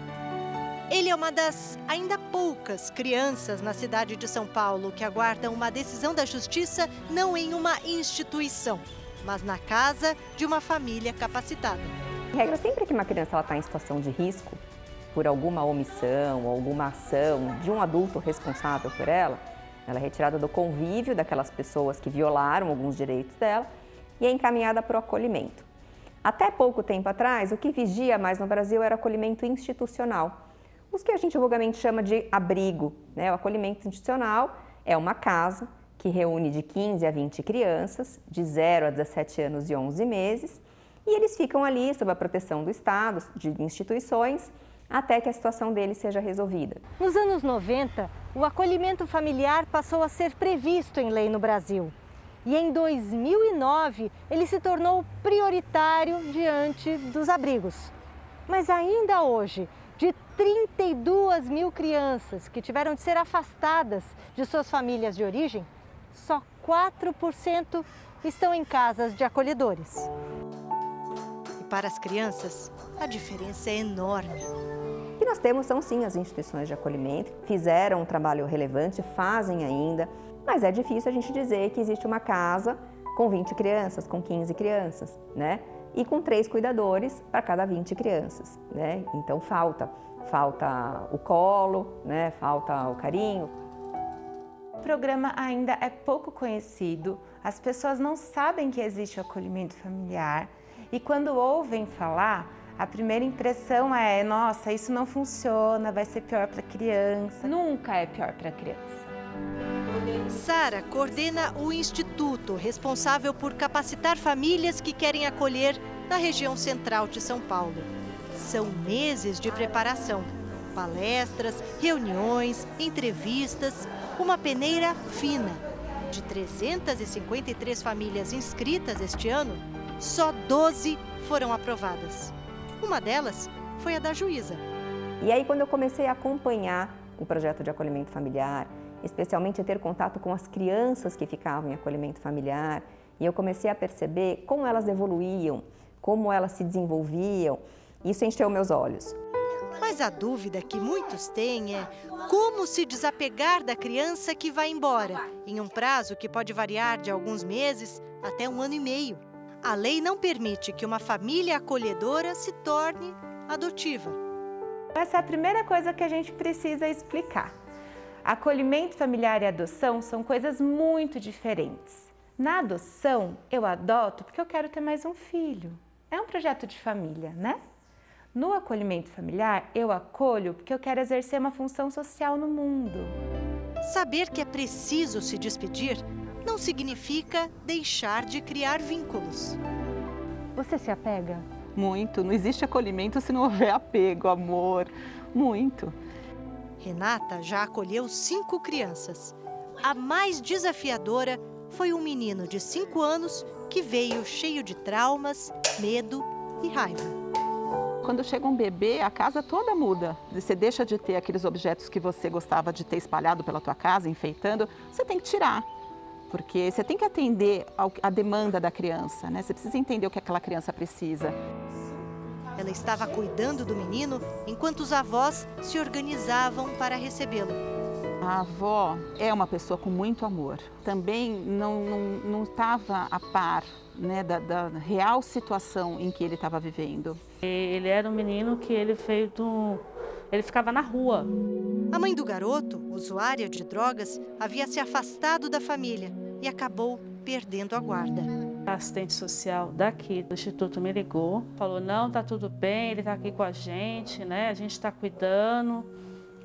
Ele é uma das ainda poucas crianças na cidade de São Paulo que aguardam uma decisão da justiça não em uma instituição, mas na casa de uma família capacitada. A regra sempre que uma criança está em situação de risco, por alguma omissão alguma ação de um adulto responsável por ela, ela é retirada do convívio daquelas pessoas que violaram alguns direitos dela e é encaminhada para o acolhimento. Até pouco tempo atrás, o que vigia mais no Brasil era acolhimento institucional os que a gente vulgarmente chama de abrigo. Né? O acolhimento institucional é uma casa que reúne de 15 a 20 crianças, de 0 a 17 anos e 11 meses, e eles ficam ali sob a proteção do Estado, de instituições, até que a situação deles seja resolvida. Nos anos 90, o acolhimento familiar passou a ser previsto em lei no Brasil. E em 2009, ele se tornou prioritário diante dos abrigos. Mas ainda hoje, de 32 mil crianças que tiveram de ser afastadas de suas famílias de origem, só 4% estão em casas de acolhedores. E para as crianças, a diferença é enorme. O que nós temos são sim as instituições de acolhimento, fizeram um trabalho relevante, fazem ainda, mas é difícil a gente dizer que existe uma casa com 20 crianças, com 15 crianças, né? e com três cuidadores para cada 20 crianças. Né? Então falta, falta o colo, né? falta o carinho. O programa ainda é pouco conhecido, as pessoas não sabem que existe o acolhimento familiar e quando ouvem falar, a primeira impressão é: nossa, isso não funciona, vai ser pior para a criança. Nunca é pior para a criança. Sara coordena o instituto responsável por capacitar famílias que querem acolher na região central de São Paulo. São meses de preparação, palestras, reuniões, entrevistas, uma peneira fina. De 353 famílias inscritas este ano, só 12 foram aprovadas. Uma delas foi a da juíza. E aí, quando eu comecei a acompanhar o projeto de acolhimento familiar, especialmente ter contato com as crianças que ficavam em acolhimento familiar, e eu comecei a perceber como elas evoluíam, como elas se desenvolviam. Isso encheu meus olhos. Mas a dúvida que muitos têm é como se desapegar da criança que vai embora, em um prazo que pode variar de alguns meses até um ano e meio. A lei não permite que uma família acolhedora se torne adotiva. Essa é a primeira coisa que a gente precisa explicar. Acolhimento familiar e adoção são coisas muito diferentes. Na adoção, eu adoto porque eu quero ter mais um filho. É um projeto de família, né? No acolhimento familiar, eu acolho porque eu quero exercer uma função social no mundo. Saber que é preciso se despedir não significa deixar de criar vínculos. Você se apega? Muito. Não existe acolhimento se não houver apego, amor. Muito. Renata já acolheu cinco crianças. A mais desafiadora foi um menino de cinco anos que veio cheio de traumas, medo e raiva. Quando chega um bebê, a casa toda muda. Você deixa de ter aqueles objetos que você gostava de ter espalhado pela tua casa, enfeitando, você tem que tirar. Porque você tem que atender a demanda da criança, né? Você precisa entender o que aquela criança precisa. Ela estava cuidando do menino enquanto os avós se organizavam para recebê-lo. A avó é uma pessoa com muito amor. Também não estava a par né, da, da, real situação em que ele estava vivendo. Ele era um menino que ele fez do... Ele ficava na rua. A mãe do garoto, usuária de drogas, havia se afastado da família e acabou perdendo a guarda. A assistente social daqui do instituto me ligou, falou: não, tá tudo bem, ele está aqui com a gente, né? A gente está cuidando.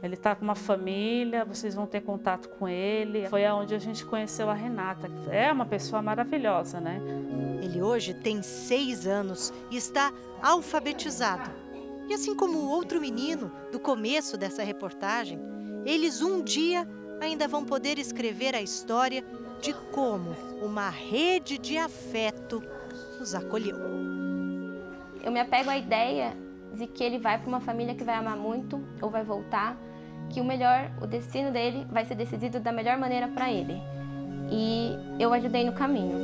Ele está com uma família, vocês vão ter contato com ele. Foi aonde a gente conheceu a Renata. É uma pessoa maravilhosa, né? Ele hoje tem seis anos e está alfabetizado. E assim como o outro menino do começo dessa reportagem, eles um dia ainda vão poder escrever a história de como uma rede de afeto os acolheu. Eu me apego à ideia de que ele vai para uma família que vai amar muito ou vai voltar que o melhor, o destino dele vai ser decidido da melhor maneira para ele. E eu ajudei no caminho.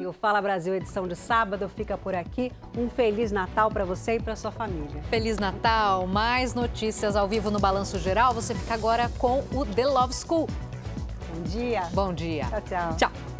E o Fala Brasil edição de sábado fica por aqui. Um feliz Natal para você e para sua família. Feliz Natal. Mais notícias ao vivo no Balanço Geral. Você fica agora com o The Love School. Bom dia. Bom dia. Tchau, tchau. Tchau.